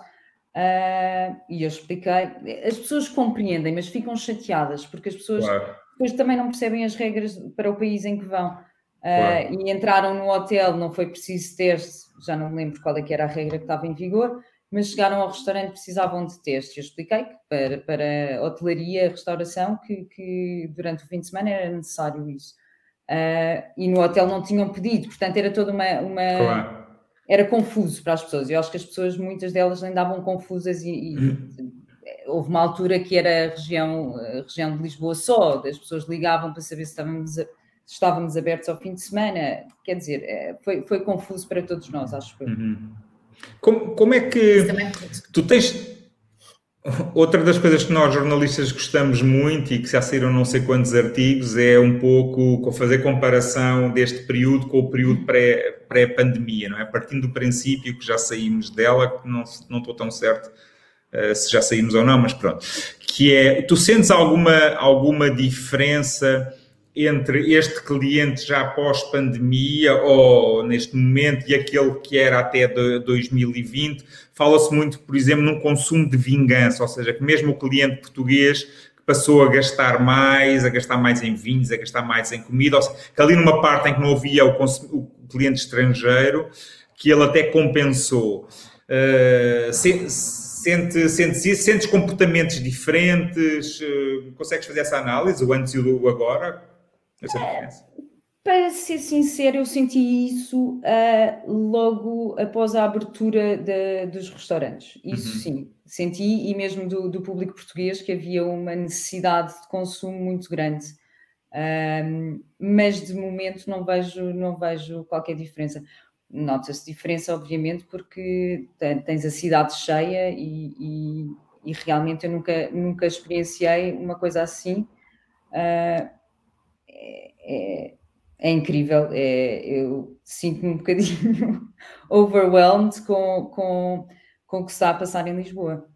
Uh, e eu expliquei. As pessoas compreendem, mas ficam chateadas porque as pessoas claro. depois também não percebem as regras para o país em que vão. Claro. Uh, e entraram no hotel, não foi preciso teste, já não me lembro qual é que era a regra que estava em vigor, mas chegaram ao restaurante precisavam de teste. Eu expliquei que para, para hotelaria, restauração, que, que durante o fim de semana era necessário isso. Uh, e no hotel não tinham pedido, portanto era toda uma. uma claro. Era confuso para as pessoas. Eu acho que as pessoas, muitas delas, andavam confusas e, e hum. houve uma altura que era a região, a região de Lisboa só, as pessoas ligavam para saber se estávamos. A, estávamos abertos ao fim de semana, quer dizer, é, foi, foi confuso para todos nós, acho eu. Uhum. Como, como é que tu tens. Outra das coisas que nós jornalistas gostamos muito e que já saíram não sei quantos artigos é um pouco fazer comparação deste período com o período pré-pandemia, pré não é? Partindo do princípio que já saímos dela, não, não estou tão certo uh, se já saímos ou não, mas pronto. Que é, tu sentes alguma, alguma diferença entre este cliente já pós-pandemia ou neste momento e aquele que era até de 2020, fala-se muito, por exemplo, num consumo de vingança, ou seja, que mesmo o cliente português passou a gastar mais, a gastar mais em vinhos, a gastar mais em comida, ou seja, que ali numa parte em que não havia o, o cliente estrangeiro, que ele até compensou. Uh, se, sente, sentes isso? Sentes comportamentos diferentes? Uh, consegues fazer essa análise, o antes e o agora? Essa diferença? Para ser sincero, eu senti isso uh, logo após a abertura de, dos restaurantes. Isso uhum. sim, senti, e mesmo do, do, público português, que havia uma necessidade de consumo muito grande. Um, mas de momento não vejo, não vejo qualquer diferença. Nota-se diferença, obviamente, porque tens a cidade cheia e, e, e, realmente eu nunca, nunca experienciei uma coisa assim. Uh, é, é incrível. É, eu sinto-me um bocadinho overwhelmed com, com, com o que está a passar em Lisboa.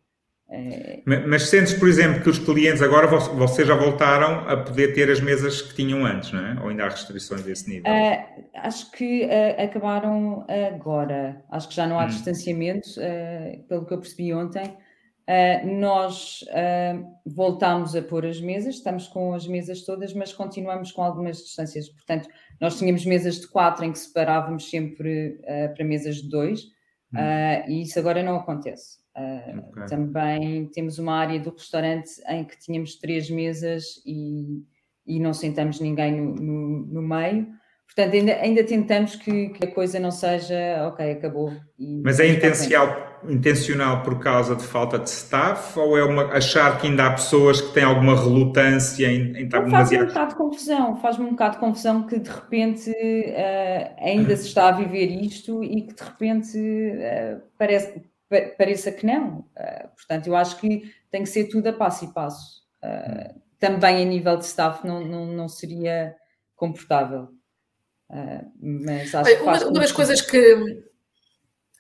É... Mas sentes, por exemplo, que os clientes agora vocês já voltaram a poder ter as mesas que tinham antes, não é? Ou ainda há restrições desse nível? Uh, acho que uh, acabaram agora. Acho que já não há hum. distanciamento, uh, pelo que eu percebi ontem. Uh, nós uh, voltámos a pôr as mesas, estamos com as mesas todas, mas continuamos com algumas distâncias. Portanto, nós tínhamos mesas de quatro em que separávamos sempre uh, para mesas de dois, hum. e isso agora não acontece. Okay. Também temos uma área do restaurante em que tínhamos três mesas e, e não sentamos ninguém no, no, no meio. Portanto, ainda, ainda tentamos que, que, a coisa não seja, ok, acabou. Mas é intencional, intencional por causa de falta de staff ou é uma, achar que ainda há pessoas que têm alguma relutância em, em estar demasiado... Faz-me um bocado de confusão, faz-me um bocado de confusão que de repente uh, ainda se está a viver isto e que de repente uh, parece, pareça que não. Uh, portanto, eu acho que tem que ser tudo a passo e passo. também a nível de staff não, não, não seria confortável. Uh, mas acho que uma, uma das coisas que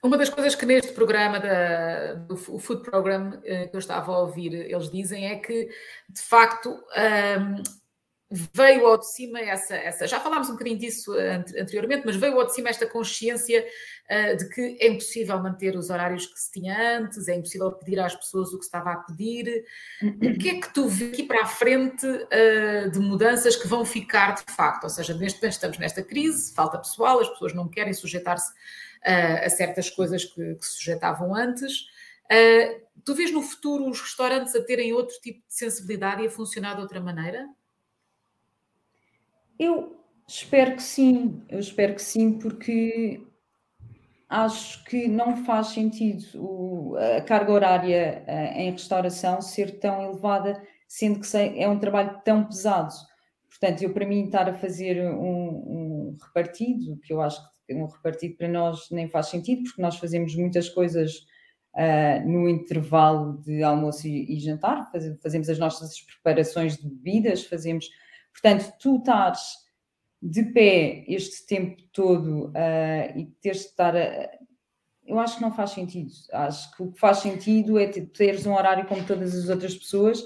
uma das coisas que neste programa da, do Food Program uh, que eu estava a ouvir, eles dizem é que de facto um, veio ao de cima essa, essa, já falámos um bocadinho disso anteriormente, mas veio ao de cima esta consciência uh, de que é impossível manter os horários que se tinha antes, é impossível pedir às pessoas o que se estava a pedir. O que é que tu vês aqui para a frente uh, de mudanças que vão ficar de facto? Ou seja, neste momento estamos nesta crise, falta pessoal, as pessoas não querem sujeitar-se uh, a certas coisas que, que se sujeitavam antes. tu vês no futuro os restaurantes a terem outro tipo de sensibilidade e a funcionar de outra maneira? Eu espero que sim, eu espero que sim, porque acho que não faz sentido o, a carga horária uh, em restauração ser tão elevada, sendo que é um trabalho tão pesado. Portanto, eu para mim estar a fazer um, um repartido, que eu acho que um repartido para nós nem faz sentido, porque nós fazemos muitas coisas uh, no intervalo de almoço e, e jantar, faz, fazemos as nossas preparações de bebidas, fazemos Portanto, tu estás de pé este tempo todo uh, e teres de estar a, eu acho que não faz sentido. Acho que o que faz sentido é teres um horário como todas as outras pessoas,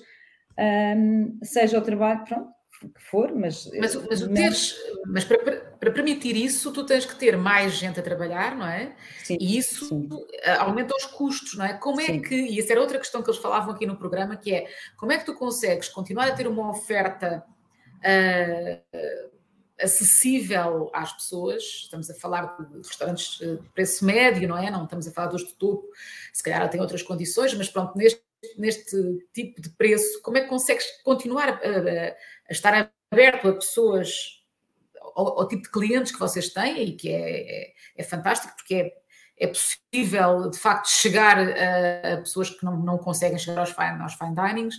um, seja o trabalho, pronto, for, mas. Mas, mas, o teres, mas para, para, permitir isso, tu tens que ter mais gente a trabalhar, não é? Sim, e isso sim. aumenta os custos, não é? Como é sim. que. E essa era outra questão que eles falavam aqui no programa, que é como é que tu consegues continuar a ter uma oferta uh, acessível às pessoas. Estamos a falar de restaurantes de preço médio, não é? Não estamos a falar dos de topo, se calhar tem outras condições, mas pronto, neste, neste tipo de preço, como é que consegues continuar a, a, a estar aberto a pessoas, ao, ao, tipo de clientes que vocês têm e que é, é, é fantástico, porque é, é possível de facto chegar a, a, pessoas que não, não conseguem chegar aos fine, aos fine dinings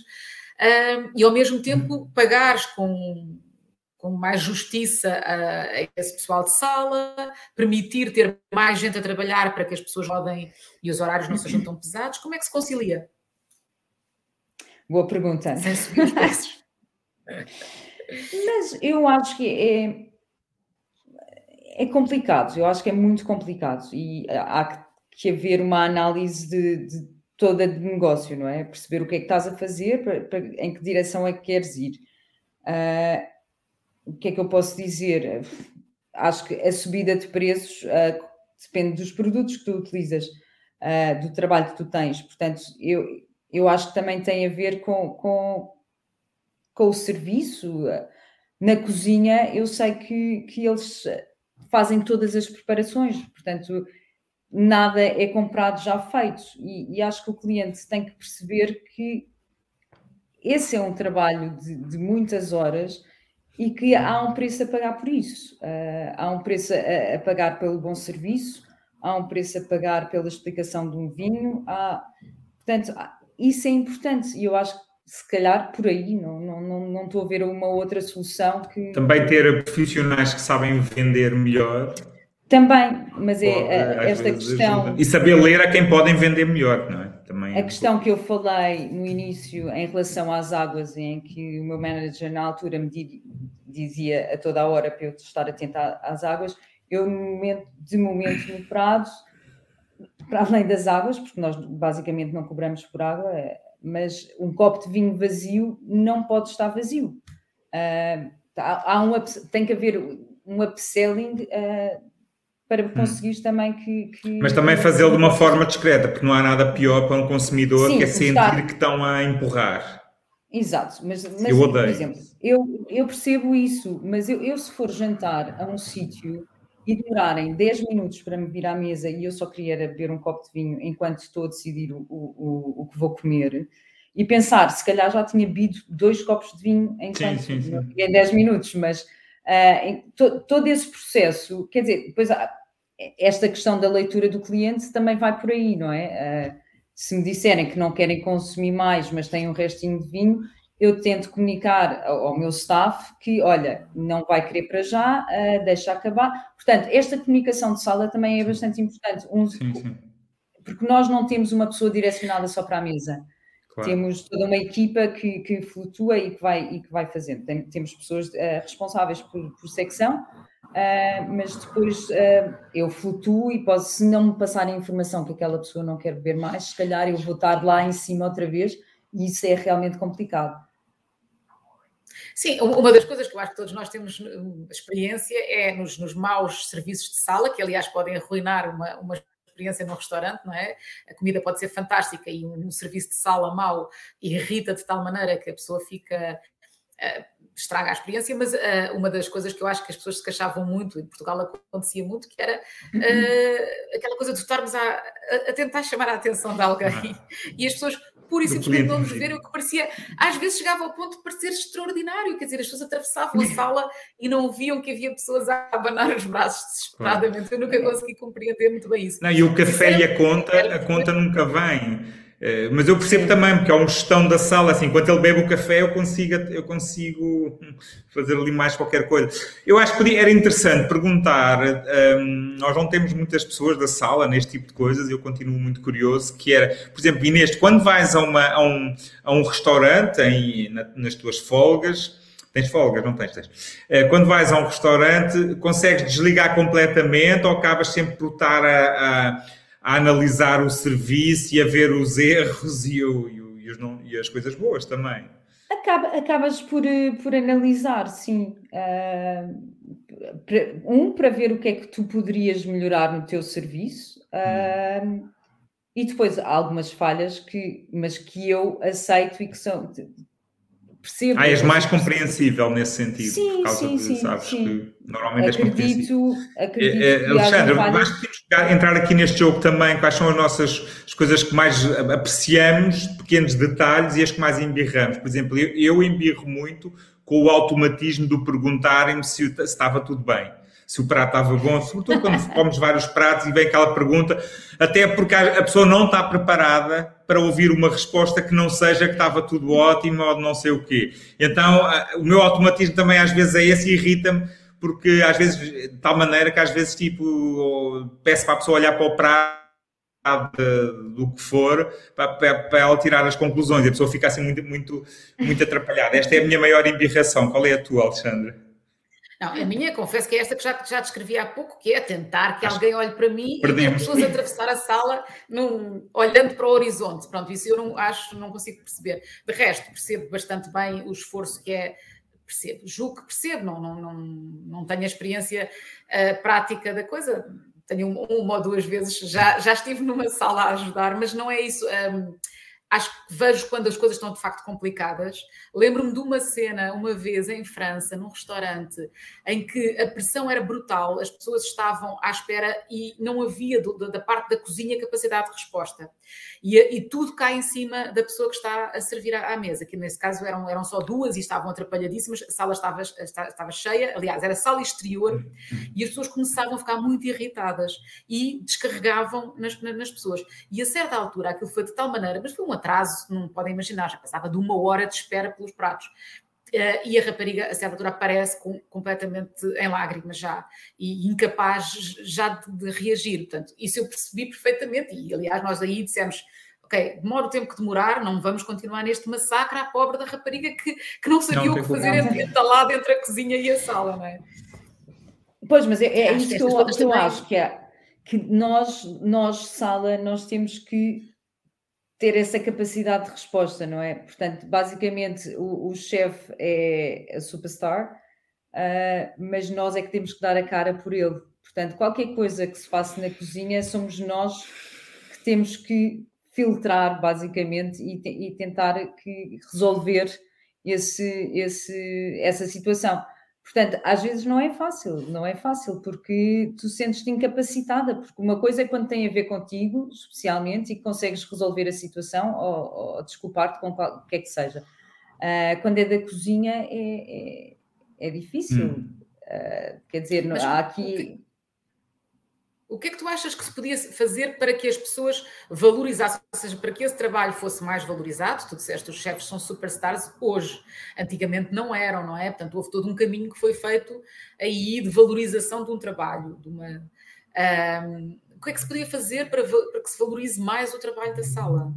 e ao mesmo tempo pagares com, com mais justiça a, a, esse pessoal de sala, permitir ter mais gente a trabalhar para que as pessoas rodem e os horários não sejam tão pesados. Como é que se concilia? Boa pergunta. Sem subir os preços. Mas eu acho que é, é complicado, eu acho que é muito complicado e há que haver uma análise de, de toda de negócio, não é? Perceber o que é que estás a fazer, para, para, em que direção é que queres ir. Uh, o que é que eu posso dizer? Acho que a subida de preços uh, depende dos produtos que tu utilizas, uh, do trabalho que tu tens. Portanto, eu, eu acho que também tem a ver com, com, com o serviço. Na cozinha, eu sei que, que eles fazem todas as preparações, portanto nada é comprado já feito. E, e, acho que o cliente tem que perceber que esse é um trabalho de, de muitas horas e que há um preço a pagar por isso. Uh, há um preço a, a, pagar pelo bom serviço, há um preço a pagar pela explicação de um vinho. Há, portanto, isso é importante e eu acho que se calhar por aí não, não, não, não estou a ver uma outra solução que. Também ter profissionais que sabem vender melhor também, mas é a, esta questão. Ajuda. E saber ler a quem podem vender melhor, não é? Também a questão que eu falei no início em relação às águas, em que o meu manager na altura me dizia a toda a hora para eu estar atento às águas, eu de momento no Prado, para além das águas, porque nós basicamente não cobramos por água, é, mas um copo de vinho vazio não pode estar vazio. Uh, há um, tem que haver um upselling uh, para conseguires hum. também que, que, Mas também fazê-lo de uma forma discreta, porque não há nada pior para um consumidor Sim, que é sentir estar... que estão a empurrar. Exato, mas, mas eu odeio. por exemplo, eu, eu percebo isso, mas eu, eu se for jantar a um sítio e demorarem 10 minutos para me vir à mesa e eu só queria beber um copo de vinho enquanto estou a decidir o, o, o que vou comer e pensar, se calhar já tinha bebido dois copos de vinho enquanto sim, sim, sim. em 10 minutos, mas Uh, to, todo esse processo, quer dizer, depois há, esta questão da leitura do cliente também vai por aí, não é? Uh, se me disserem que não querem consumir mais, mas têm um restinho de vinho, eu tento comunicar ao, meu staff que, olha, não vai querer para já, uh, deixa acabar. Portanto, esta comunicação de sala também é bastante importante, um, sim, sim. porque nós não temos uma pessoa direcionada só para a mesa. Claro. Temos toda uma equipa que, que, flutua e que vai, e que vai fazendo. Tem, temos pessoas uh, responsáveis por, por secção, uh, mas depois eu flutuo e posso, se não me passarem informação que aquela pessoa não quer beber mais, se calhar eu vou estar lá em cima outra vez e isso é realmente complicado. Sim, uma das coisas que eu acho que todos nós temos hum, experiência é nos, nos maus serviços de sala, que aliás podem arruinar uma, uma experiência num restaurante, não é? A comida pode ser fantástica e um, serviço de sala mau irrita de tal maneira que a pessoa fica. Uh, estraga a experiência, mas uh, uma das coisas que eu acho que as pessoas se queixavam muito, em Portugal acontecia muito, que era uh, aquela coisa de estarmos a, a, tentar chamar a atenção de alguém ah. e as pessoas pura e simplesmente não nos verem, o que parecia, às vezes chegava ao ponto de parecer extraordinário, quer dizer, as pessoas atravessavam a sala e não viam que havia pessoas a abanar os braços desesperadamente. Eu nunca consegui compreender muito bem isso. Não, e o café e a conta, a conta nunca vem. Eh, mas eu percebo também, porque é uma gestão da sala, assim, enquanto ele bebe o café, eu consigo, eu consigo fazer ali mais qualquer coisa. Eu acho que era interessante perguntar, um, ehm, nós não temos muitas pessoas da sala neste tipo de coisas, eu continuo muito curioso, que era, por exemplo, Inês, quando vais a, uma, a, um, a um restaurante, em, na, nas tuas folgas, Tens folgas, não tens? tens. Eh, quando vais a um restaurante, consegues desligar completamente ou acabas sempre por estar a, a a analisar o serviço e a ver os erros e, o, e, o, e, os não, e as coisas boas também. Acaba, acabas por, eh, por analisar, sim. Uh, um, para ver o que é que tu poderias melhorar no teu serviço. Uh, e depois há algumas falhas que, mas que eu aceito e que são percebo. Ah, és mais compreensível nesse sentido, sim, por causa sim, de, sim, sabes, sim. que normalmente acredito, és compreensível. Acredito é, é, Alexandre, acho que temos que entrar aqui neste jogo também, quais são as nossas as coisas que mais apreciamos, pequenos detalhes e as que mais embirramos. Por exemplo, eu, eu embirro muito com o automatismo do perguntarem-me se, se estava tudo bem se o prato estava bom, sobretudo quando comes vários pratos e vem aquela pergunta, até porque a pessoa não está preparada para ouvir uma resposta que não seja que estava tudo ótimo ou não sei o quê. Então, o meu automatismo também às vezes é esse e irrita-me, porque às vezes, de tal maneira que às vezes, tipo, peço para a pessoa olhar para o prato do que for para, para, ela tirar as conclusões e a pessoa fica assim muito, muito, muito atrapalhada. Esta é a minha maior embirração. Qual é a tua, Alexandre? Não, a minha, confesso que é esta que já, já descrevi há pouco, que é tentar que Acho alguém olhe para mim perdemos. e as pessoas atravessar a sala num, olhando para o horizonte. Pronto, isso eu não acho, não consigo perceber. De resto, percebo bastante bem o esforço que é percebo, julgo que percebo, não, não, não, não tenho a experiência uh, prática da coisa, tenho uma ou duas vezes, já, já estive numa sala a ajudar, mas não é isso. Um, acho que vejo quando as coisas estão de facto complicadas. Lembro-me de uma cena, uma vez em França, num restaurante, em que a pressão era brutal, as pessoas estavam à espera e não havia do, da parte da cozinha capacidade de resposta. E, e, tudo cai em cima da pessoa que está a servir à, à, mesa, que nesse caso eram, eram só duas e estavam atrapalhadíssimas, a sala estava, estava cheia, aliás, era sala exterior, e as pessoas começavam a ficar muito irritadas e descarregavam nas, nas pessoas. E a certa altura aquilo foi de tal maneira, mas foi uma atraso, não podem imaginar, já passava de uma hora de espera pelos pratos. Uh, e a rapariga, a altura, aparece com, completamente em lágrimas já e incapaz já de, de, reagir. Portanto, isso eu percebi perfeitamente. E, aliás, nós aí dissemos: ok, demora o tempo que demorar, não vamos continuar neste massacre à pobre da rapariga que, que não sabia não, o que fazer entre, lá entre a cozinha e a sala, não é? Pois, mas é, é isso que eu, eu acho que é que nós, nós, sala, nós temos que ter essa capacidade de resposta, não é? Portanto, basicamente, o, o chefe é a superstar, uh, mas nós é que temos que dar a cara por ele. Portanto, qualquer coisa que se faça na cozinha, somos nós que temos que filtrar, basicamente, e, te, e tentar que resolver esse, esse, essa situação. Portanto, às vezes não é fácil, não é fácil, porque tu sentes-te incapacitada, porque uma coisa é quando tem a ver contigo, especialmente, e consegues resolver a situação ou, ou desculpar-te com o que é que seja. Uh, quando é da cozinha é, é, é difícil. Hum. Uh, quer dizer, Mas, há aqui. O que é que tu achas que se podia fazer para que as pessoas valorizassem, ou seja, para que esse trabalho fosse mais valorizado? Tu disseste os chefes são superstars hoje, antigamente não eram, não é? Portanto, houve todo um caminho que foi feito aí de valorização de um trabalho, de uma. Um, o que é que se podia fazer para, para, que se valorize mais o trabalho da sala?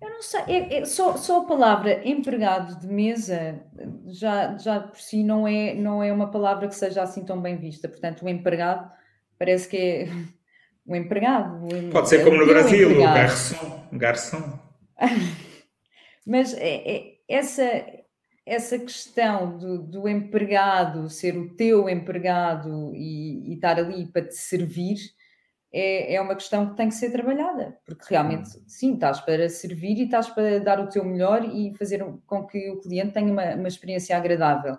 Eu não sei, é, só, só a palavra empregado de mesa já, já por si não é, não é uma palavra que seja assim tão bem vista. Portanto, o empregado parece que é um empregado. Pode ser como no Brasil, o garçom. garçom. Mas é, é, essa, essa questão do, do, empregado ser o teu empregado e, e, estar ali para te servir é, é uma questão que tem que ser trabalhada, porque realmente, hum. sim, estás para servir e estás para dar o teu melhor e fazer com que o cliente tenha uma, uma experiência agradável,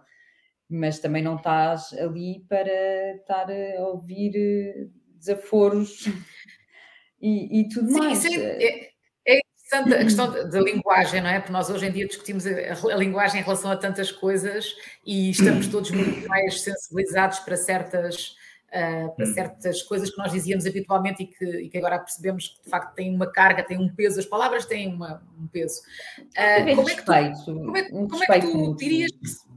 mas também não estás ali para estar a ouvir eh, desaforos e, e tudo sim, mais. Sim, é, é interessante a questão da linguagem, não é? Porque nós hoje em dia discutimos a, a, linguagem em relação a tantas coisas e estamos todos muito mais sensibilizados para certas uh, para hum. certas coisas que nós dizíamos habitualmente e que, e que, agora percebemos que de facto têm uma carga, têm um peso, as palavras têm uma, um peso. Uh, como, é que tu, como, é, como é que tu dirias que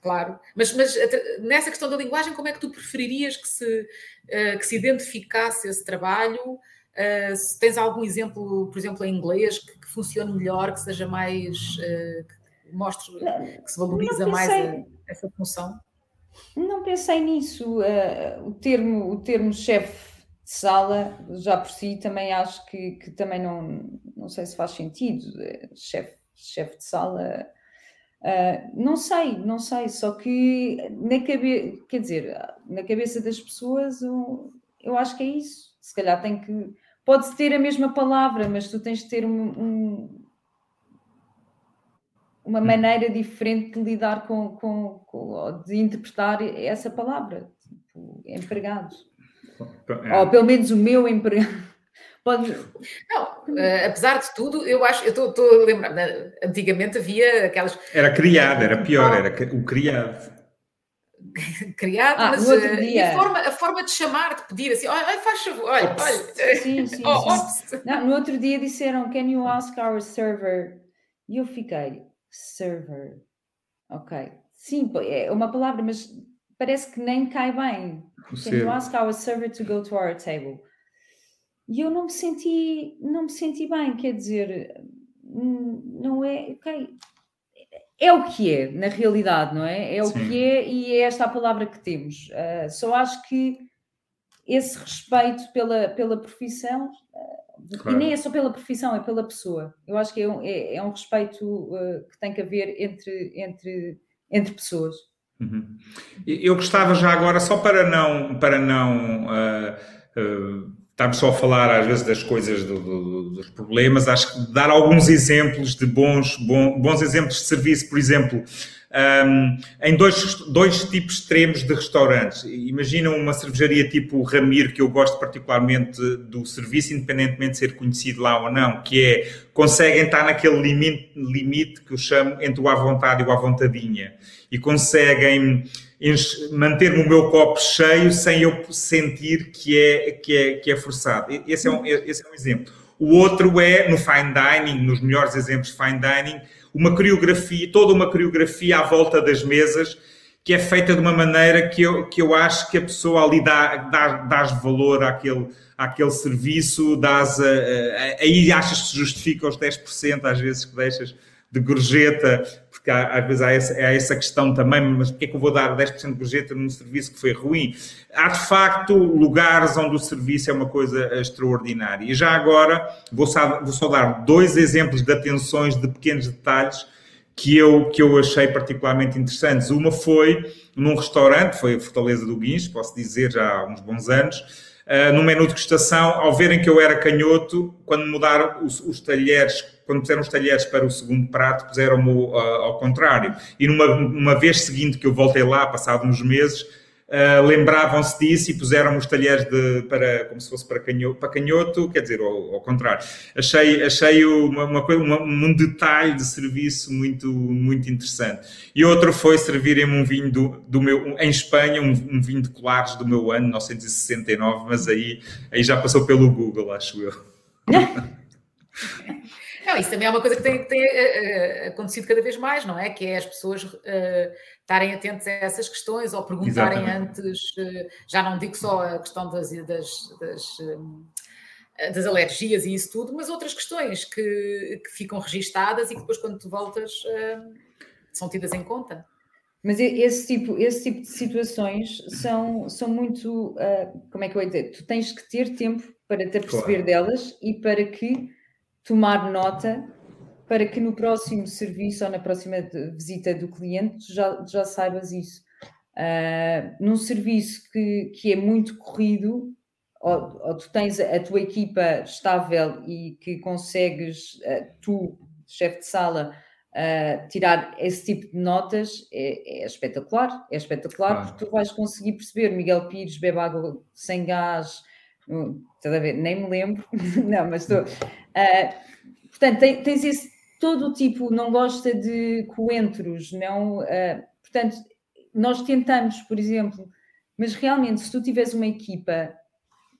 Claro, mas, mas nessa questão da linguagem, como é que tu preferirias que se, uh, que se identificasse esse trabalho? Uh, se tens algum exemplo, por exemplo, em inglês, que, que funcione melhor, que seja mais. Uh, que mostre que se valoriza mais a, essa função? Não pensei nisso. O termo, o termo chefe de sala, já por si, também acho que, que também não, não sei se faz sentido. Eh, chefe, chefe de sala. Uh, não sei, não sei, só que na cabeça, quer dizer, na cabeça das pessoas eu, eu acho que é isso. Se calhar tem que. Pode ter a mesma palavra, mas tu tens de ter um, um uma hum. maneira diferente de lidar com, com, com de interpretar essa palavra, tipo, empregado. É. Ou pelo menos o meu empregado. Pode... Não, uh, apesar de tudo, eu acho, eu estou a lembrar, antigamente havia aquelas. Era criado, era pior, era o criado. criado, ah, mas uh, a, forma, a forma de chamar, de pedir assim, olha, faz favor, olha, olha. Sim, sim, oh, sim. Não, no outro dia disseram, can you ask our server? E eu fiquei, server. Ok. Sim, é uma palavra, mas parece que nem cai bem. Can you ask our server to go to our table? E eu não me senti, não me senti bem, quer dizer, hum, não é, ok, é o que é, na realidade, não é? É o Sim. que é e é esta a palavra que temos. Uh, só acho que esse respeito pela, pela profissão uh, Claro. E nem é só pela profissão, é pela pessoa. Eu acho que é um, é, é um respeito uh, que tem que haver entre, entre, entre pessoas. Uhum. Eu gostava já agora, só para não, para não estarmos só a falar às vezes das coisas, do, do, dos problemas, acho que dar alguns exemplos de bons, bons exemplos de serviço, por exemplo, um, em dois, dois tipos extremos de restaurantes. Imaginam uma cervejaria tipo Ramiro, que eu gosto particularmente do serviço, independentemente de ser conhecido lá ou não, que é, conseguem estar naquele limite, limite que eu chamo entre o à vontade e o à vontadinha. E conseguem manter-me o meu copo cheio sem eu sentir que é, que é, que é forçado. Esse é, um, esse é um exemplo. O outro é no fine dining, nos melhores exemplos de fine dining, uma coreografia, toda uma coreografia à volta das mesas, que é feita de uma maneira que eu, que eu acho que a pessoa ali dá, dá, dás valor àquele, àquele serviço, dás, a, aí achas que se justifica os 10% às vezes que deixas de gorjeta, porque há, às vezes há essa, há essa questão também, mas porquê é que eu vou dar 10% de gorjeta num serviço que foi ruim? Há de facto lugares onde o serviço é uma coisa extraordinária. E já agora vou só, vou só dar dois exemplos de atenções de pequenos detalhes que eu, que eu achei particularmente interessantes. Uma foi num restaurante, foi a Fortaleza do Guins, posso dizer já há uns bons anos, uh, no menu de degustação, ao verem que eu era canhoto, quando mudaram os, os talheres quando puseram os talheres para o segundo prato, puseram-me uh, ao contrário. E numa uma vez seguinte que eu voltei lá, passado uns meses, uh, lembravam-se disso e puseram os talheres de, para, como se fosse para canhoto, para canhoto quer dizer, ao, ao contrário. Achei, achei uma, uma, uma, um detalhe de serviço muito, muito interessante. E outro foi servirem-me um vinho do, do meu, em Espanha, um, um, vinho de colares do meu ano, 1969, mas aí, aí já passou pelo Google, acho eu. Não, isso também é uma coisa que tem, tem uh, acontecido cada vez mais, não é? Que é as pessoas uh, estarem atentas a essas questões ou perguntarem Exatamente. antes, uh, já não digo só a questão das, das, das, das, alergias e isso tudo, mas outras questões que, que ficam registadas e que depois, quando tu voltas, são tidas em conta. Mas esse tipo, esse tipo de situações são, são muito. como é que eu ia dizer? Tu tens que ter tempo para te aperceber claro. delas e para que tomar nota para que no próximo serviço ou na próxima visita do cliente já, já saibas isso. Uh, num serviço que, que é muito corrido, ou, ou, tu tens a tua equipa estável e que consegues, uh, tu, chefe de sala, uh, tirar esse tipo de notas, é, é espetacular. É espetacular claro. porque tu vais conseguir perceber. Miguel Pires bebe água sem gás, uh, a ver? Nem me lembro, não, mas estou. portanto, tens esse todo o tipo, não gosta de coentros, não. portanto, nós tentamos, por exemplo, mas realmente, se tu tiveres uma equipa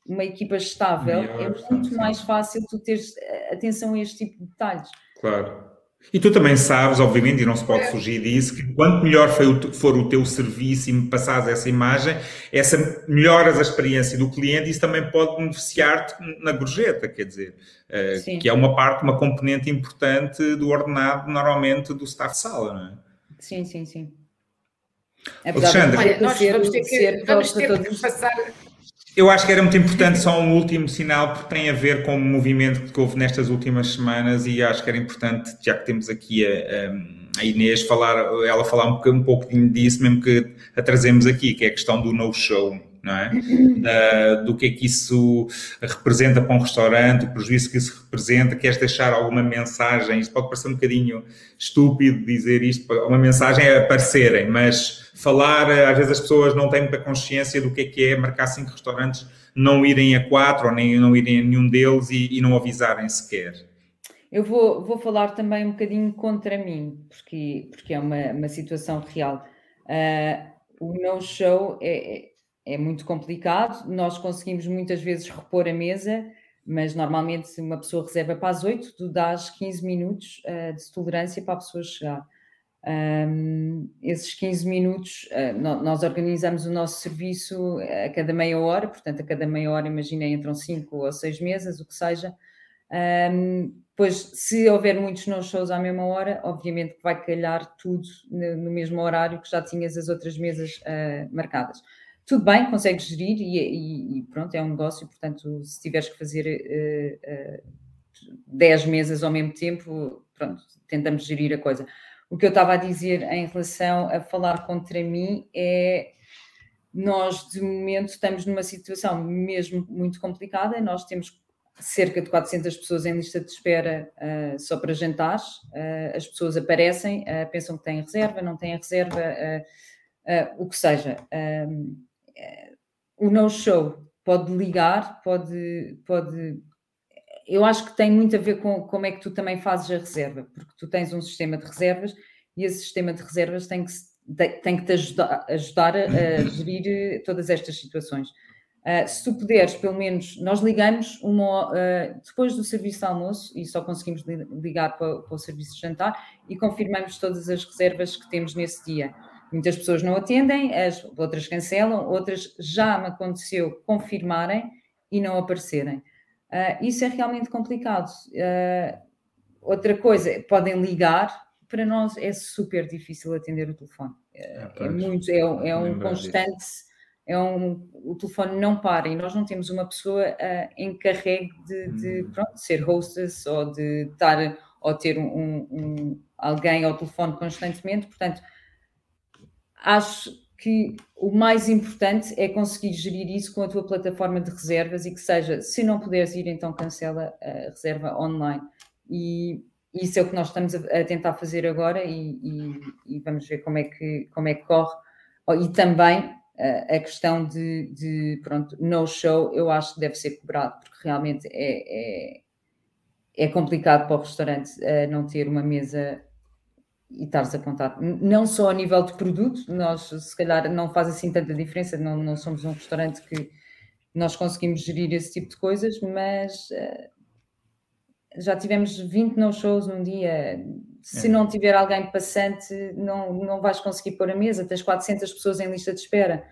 uma equipa estável, Melhor, é muito mais fácil tu teres atenção a este tipo de detalhes. Claro. E tu também sabes, obviamente, e não se pode é. fugir disso, que quanto melhor for o teu serviço e me passares essa imagem, essa melhoras a experiência do cliente, isso também pode beneficiar-te na gorjeta, quer dizer, uh, que é uma parte, uma componente importante do ordenado, normalmente, do staff sala, não é? Sim, sim, sim. É Alexandre, Olha, nós vamos ter que, vamos ter que passar eu acho que era muito importante só um último sinal, porque tem a ver com o movimento que houve nestas últimas semanas e acho que era importante, já que temos aqui a, a Inês, falar, ela falar um, um pouquinho disso, mesmo que a trazemos aqui, que é a questão do no-show não é? Da, do que é que isso representa para um restaurante, o prejuízo que isso representa, queres deixar alguma mensagem, isto pode parecer um bocadinho estúpido dizer isto, uma mensagem é aparecerem, mas falar, às vezes as pessoas não têm muita consciência do que é que é marcar cinco restaurantes, não irem a quatro ou nem não irem a nenhum deles e, e não avisarem sequer. Eu vou, vou falar também um bocadinho contra mim, porque, porque é uma, uma situação real. Uh, o no-show é, é muito complicado. Nós conseguimos muitas vezes repor a mesa, mas normalmente uma pessoa reserva para as 8, tu dás 15 minutos uh, de tolerância para a pessoa chegar. Um, esses 15 minutos, uh, nós organizamos o nosso serviço a cada meia hora, portanto, a cada meia hora, imagina, entram 5 ou 6 mesas, o que seja. Um, pois, se houver muitos no-shows à mesma hora, obviamente que vai calhar tudo no, no, mesmo horário que já tinhas as outras mesas uh, marcadas tudo bem, consegues gerir e, e, pronto, é um negócio, portanto, se tiveres que fazer uh, uh, 10 mesas ao mesmo tempo, pronto, tentamos gerir a coisa. O que eu estava a dizer em relação a falar contra mim é nós de momento estamos numa situação mesmo muito complicada, nós temos cerca de 400 pessoas em lista de espera uh, só para jantares, uh, as pessoas aparecem, uh, pensam que têm reserva, não têm reserva, o que seja o no-show pode ligar, pode, pode. Eu acho que tem muito a ver com como é que tu também fazes a reserva, porque tu tens um sistema de reservas e esse sistema de reservas tem que, tem que te ajudar, ajudar a, a gerir eh, todas estas situações. Uh, se tu puderes, pelo menos, nós ligamos uma, uh, depois do serviço de almoço e só conseguimos ligar para, para o serviço de jantar e confirmamos todas as reservas que temos nesse dia. Muitas pessoas não atendem, as outras cancelam, outras já me aconteceu confirmarem e não aparecerem. Uh, isso é realmente complicado. Uh, outra coisa, podem ligar, para nós é super difícil atender o telefone. É, é muito, é, é um constante, é um, o telefone não para e nós não temos uma pessoa uh, encarregue de, de hum. pronto, ser hostess ou de estar ou ter um, um, alguém ao telefone constantemente, portanto acho que o mais importante é conseguir gerir isso com a tua plataforma de reservas e que seja, se não puderes ir, então cancela a reserva online. E isso é o que nós estamos a, tentar fazer agora e, e, e, vamos ver como é que, como é que corre. Oh, e também a questão de, de, pronto, no show, eu acho que deve ser cobrado, porque realmente é, é, é complicado para o restaurante uh, não ter uma mesa e estares a contar, não só a nível de produto, nós se calhar não faz assim tanta diferença, não, não somos um restaurante que nós conseguimos gerir esse tipo de coisas, mas uh, já tivemos 20 no-shows num dia. Se é. não tiver alguém passante, não, não vais conseguir pôr a mesa. Tens 400 pessoas em lista de espera.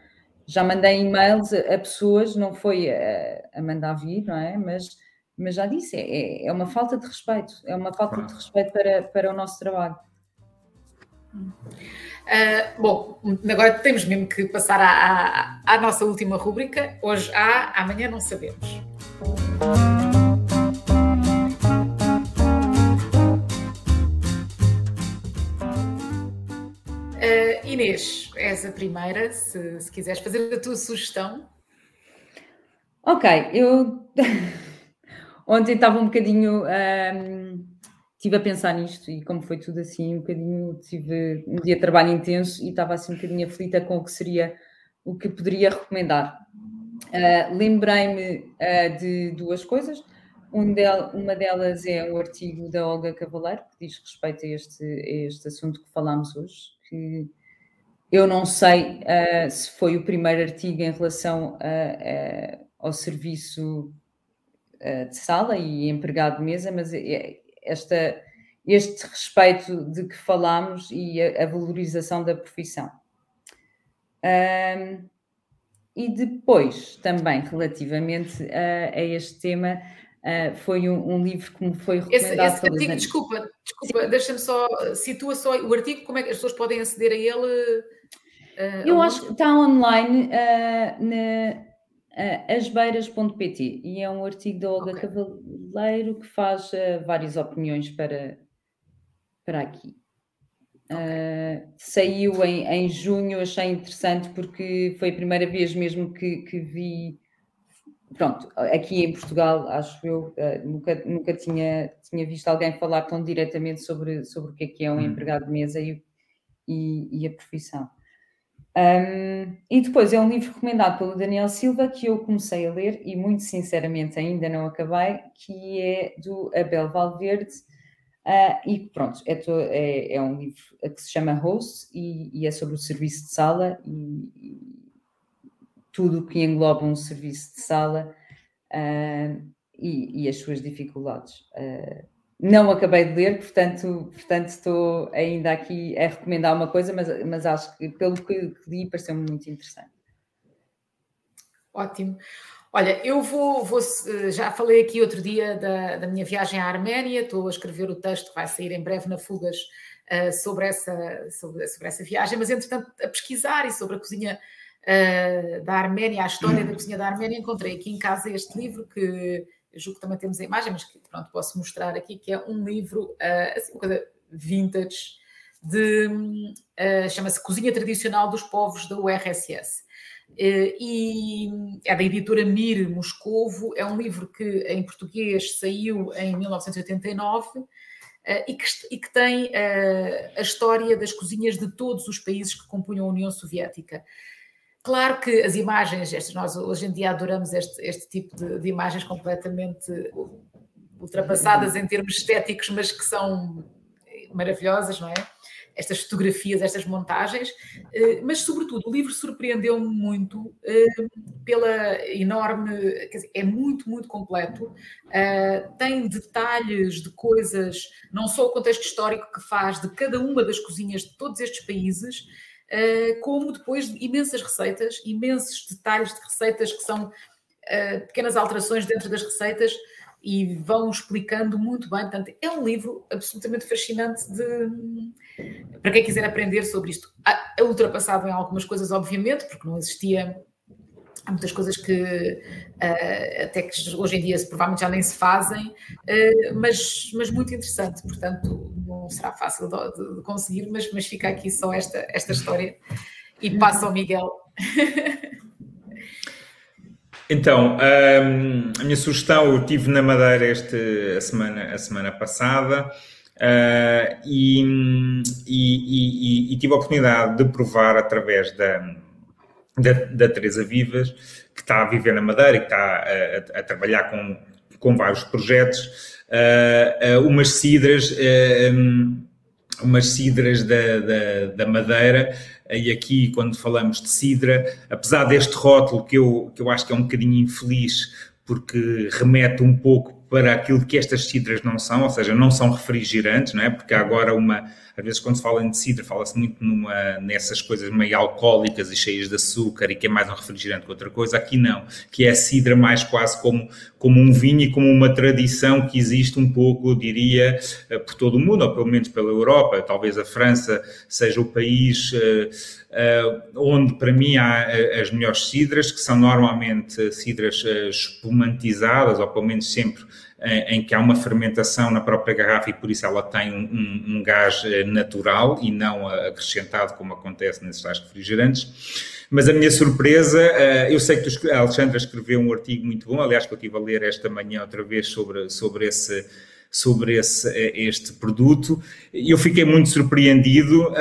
Já mandei e-mails a, pessoas, não foi a, a, mandar vir, não é? Mas, mas já disse, é, é uma falta de respeito. É uma falta de respeito para, para o nosso trabalho. Uh, bom, agora temos mesmo que passar à, à, à nossa última rúbrica. Hoje há, amanhã não sabemos. Uh, Inês, és a primeira, se, se quiseres fazer a tua sugestão. Ok, eu ontem estava um bocadinho. Ah, estive a pensar nisto e como foi tudo assim, um bocadinho. Tive um dia de trabalho intenso e estava assim um bocadinho aflita com o que seria o que poderia recomendar. Uh, Lembrei-me uh, de duas coisas. Um del, uma delas é um artigo da Olga Cavaleiro, que diz respeito a este, a este assunto que falámos hoje, que eu não sei uh, se foi o primeiro artigo em relação a, a, ao serviço de sala e empregado de mesa, mas é, esta, este respeito de que falámos e a, a valorização da profissão. Um, e depois, também relativamente a, a este tema, Uh, foi um, um, livro que me foi recomendado. Esse, esse artigo, desculpa, desculpa deixa-me só, situa só o artigo, como é que as pessoas podem aceder a ele? Uh, Eu acho que está online uh, na asbeiras.pt e é um artigo da Olga okay. Cavaleiro que faz várias opiniões para, para aqui. Okay. saiu em, em junho, achei interessante porque foi a primeira vez mesmo que, que vi pronto, aqui em Portugal, acho eu, uh, nunca, nunca tinha, tinha visto alguém falar tão diretamente sobre, sobre o que é que é um hum. empregado de mesa e, e, e a profissão. Um, e depois é um livro recomendado pelo Daniel Silva que eu comecei a ler e muito sinceramente ainda não acabei, que é do Abel Valverde. Uh, e pronto, é, to, é, é, um livro que se chama Host e, e, é sobre o serviço de sala e, tudo o que engloba um serviço de sala uh, e, e, as suas dificuldades. Uh, não acabei de ler, portanto, portanto estou ainda aqui a recomendar uma coisa, mas, mas acho que pelo que, li pareceu-me muito interessante. Ótimo. Olha, eu vou, vou, já falei aqui outro dia da, da, minha viagem à Arménia, estou a escrever o texto que vai sair em breve na Fugas uh, sobre, essa, sobre, sobre, essa viagem, mas entretanto a pesquisar e sobre a cozinha uh, da Arménia, a história da cozinha da Arménia, encontrei aqui em casa este livro que eu julgo que também temos a imagem, mas que pronto, posso mostrar aqui, que é um livro, uh, assim, uma coisa vintage, de, uh, chama-se Cozinha Tradicional dos Povos da URSS. Uh, e é da editora Mir Moscovo, é um livro que em português saiu em 1989 uh, e, que, e, que, tem a história das cozinhas de todos os países que compunham a União Soviética. Claro que as imagens, nós hoje em dia adoramos este, este tipo de, de, imagens completamente ultrapassadas em termos estéticos, mas que são maravilhosas, não é? Estas fotografias, estas montagens, eh, mas sobretudo o livro surpreendeu-me muito eh, pela enorme, quer dizer, é muito, muito completo, eh, tem detalhes de coisas, não só o contexto histórico que faz de cada uma das cozinhas de todos estes países, como depois de imensas receitas, imensos detalhes de receitas que são uh, pequenas alterações dentro das receitas e vão explicando muito bem. Portanto, é um livro absolutamente fascinante de, para quem quiser aprender sobre isto. É ultrapassado em algumas coisas, obviamente, porque não existia há muitas coisas que uh, até que hoje em dia provavelmente já nem se fazem, uh, mas, mas muito interessante, portanto não será fácil de, de, conseguir, mas, mas fica aqui só esta, esta história e passa ao Miguel. Então, um, a minha sugestão, eu tive na Madeira este, a, semana, a semana passada uh, e, e, e, e tive a oportunidade de provar através da, da, da Teresa Vivas, que está a viver na Madeira e que está a, a, a trabalhar com, com vários projetos, uh, uh, umas cidras, uh, umas cidras da, da, da, Madeira, e aqui quando falamos de cidra, apesar deste rótulo que eu, que eu acho que é um bocadinho infeliz, porque remete um pouco para aquilo que estas cidras não são, ou seja, não são refrigerantes, não é? Porque agora uma, às vezes quando se fala em cidra, fala-se muito numa, nessas coisas meio alcoólicas e cheias de açúcar e que é mais um refrigerante que outra coisa, aqui não, que é a cidra mais quase como, como um vinho e como uma tradição que existe um pouco, eu diria, eh, por todo o mundo, ou pelo menos pela Europa, talvez a França seja o país uh, uh, onde para mim há as melhores cidras, que são normalmente cidras espumantizadas, ou pelo menos sempre em que há uma fermentação na própria garrafa e por isso ela tem um, um, gás natural e não acrescentado como acontece nesses tais refrigerantes. Mas a minha surpresa, eu sei que a Alexandra escreveu um artigo muito bom, aliás, que eu estive a ler esta manhã outra vez sobre, sobre esse sobre esse, este produto. Eu fiquei muito surpreendido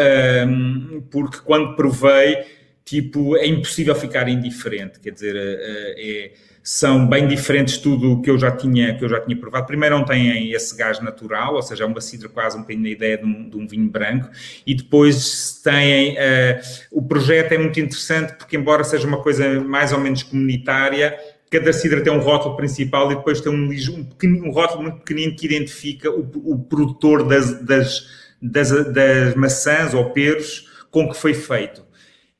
um, porque quando provei, tipo, é impossível ficar indiferente, quer dizer, é, são bem diferentes tudo o que eu já tinha que eu já tinha provado. Primeiro não têm esse gás natural, ou seja, é uma cidra quase um bocadinho na ideia de um, de um, vinho branco, e depois têm uh, o projeto é muito interessante porque embora seja uma coisa mais ou menos comunitária, cada cidra tem um rótulo principal e depois tem um, um, um rótulo muito pequenino que identifica o, o produtor das, das, das, das, maçãs ou peros com que foi feito.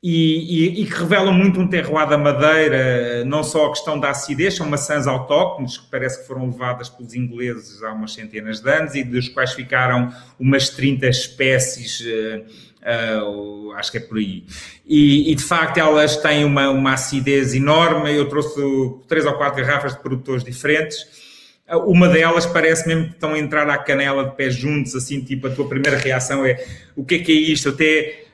E, e, e, que revela muito um terroir da madeira, não só a questão da acidez, são maçãs autóctones que parece que foram levadas pelos ingleses há umas centenas de anos e dos quais ficaram umas 30 espécies uh, Uh, acho que é por aí. E, e, de facto elas têm uma, uma acidez enorme. Eu trouxe três ou quatro garrafas de produtores diferentes. Uh, uma delas parece mesmo que estão a entrar à canela de pés juntos, assim, tipo, a tua primeira reação é o que é que é isto? Até,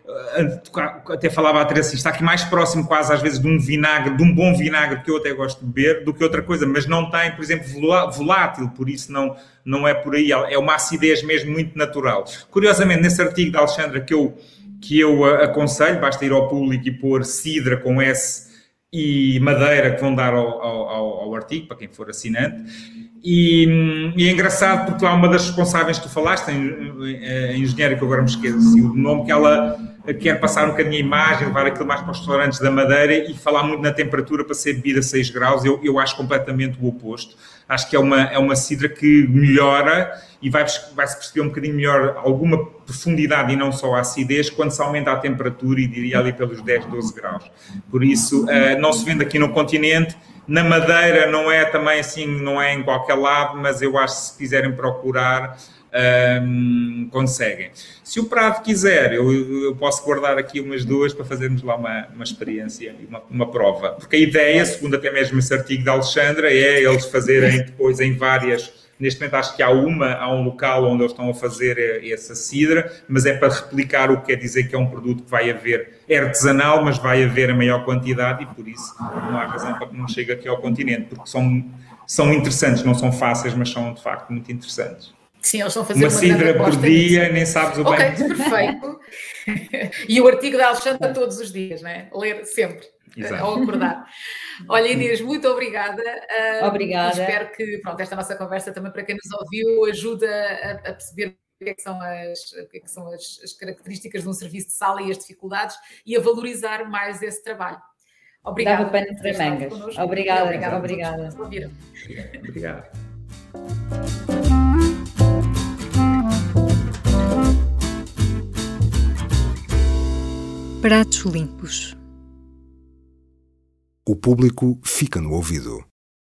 até falava a Teresa assim, está aqui mais próximo quase às vezes de um vinagre, de um bom vinagre que eu até gosto de beber, do que outra coisa, mas não tem, por exemplo, volátil, por isso não, não é por aí, é uma acidez mesmo muito natural. Curiosamente, nesse artigo da Alexandra que eu, que eu aconselho, basta ir ao público e pôr cidra com S e madeira que vão dar ao, ao, ao artigo, para quem for assinante. E, e, é engraçado porque lá uma das responsáveis que tu falaste, a engenheira que agora me esqueci o nome, que ela quer passar um bocadinho a imagem, levar aquilo mais para os restaurantes da Madeira e falar muito na temperatura para ser bebida a 6 graus. Eu, eu acho completamente o oposto acho que é uma, é uma cidra que melhora e vai, vai perceber um bocadinho melhor alguma profundidade e não só a acidez quando se aumenta a temperatura e diria ali pelos 10, 12 graus. Por isso, uh, não se vende aqui no continente. Na Madeira não é também assim, não é em qualquer lado, mas eu acho que se quiserem procurar, um, conseguem. Se o Prado quiser, eu, eu, posso guardar aqui umas duas para fazermos lá uma, uma experiência, uma, uma prova. Porque a ideia, segundo até mesmo esse artigo da Alexandra, é eles fazerem depois em várias. Neste momento acho que há uma, há um local onde eles estão a fazer essa cidra, mas é para replicar o que quer dizer que é um produto que vai haver, é artesanal, mas vai haver a maior quantidade e por isso não há razão para que não chegue aqui ao continente, porque são, são interessantes, não são fáceis, mas são de facto muito interessantes. Sim, eles estão a fazer uma, uma cidra por dia, nisso. nem sabes o bem. Ok, perfeito. e o artigo da Alexandra todos os dias, né? Ler sempre, Exato. ao acordar. Olha, Inês, muito obrigada. Obrigada. espero que pronto, esta nossa conversa também, para quem nos ouviu, ajuda a, a perceber o que, é que são, as, o que, é que são as, as características de um serviço de sala e as dificuldades e a valorizar mais esse trabalho. Obrigada. Dava pena para mangas. Obrigada, obrigada. Obrigada. Obrigado. Pratos limpos. O público fica no ouvido.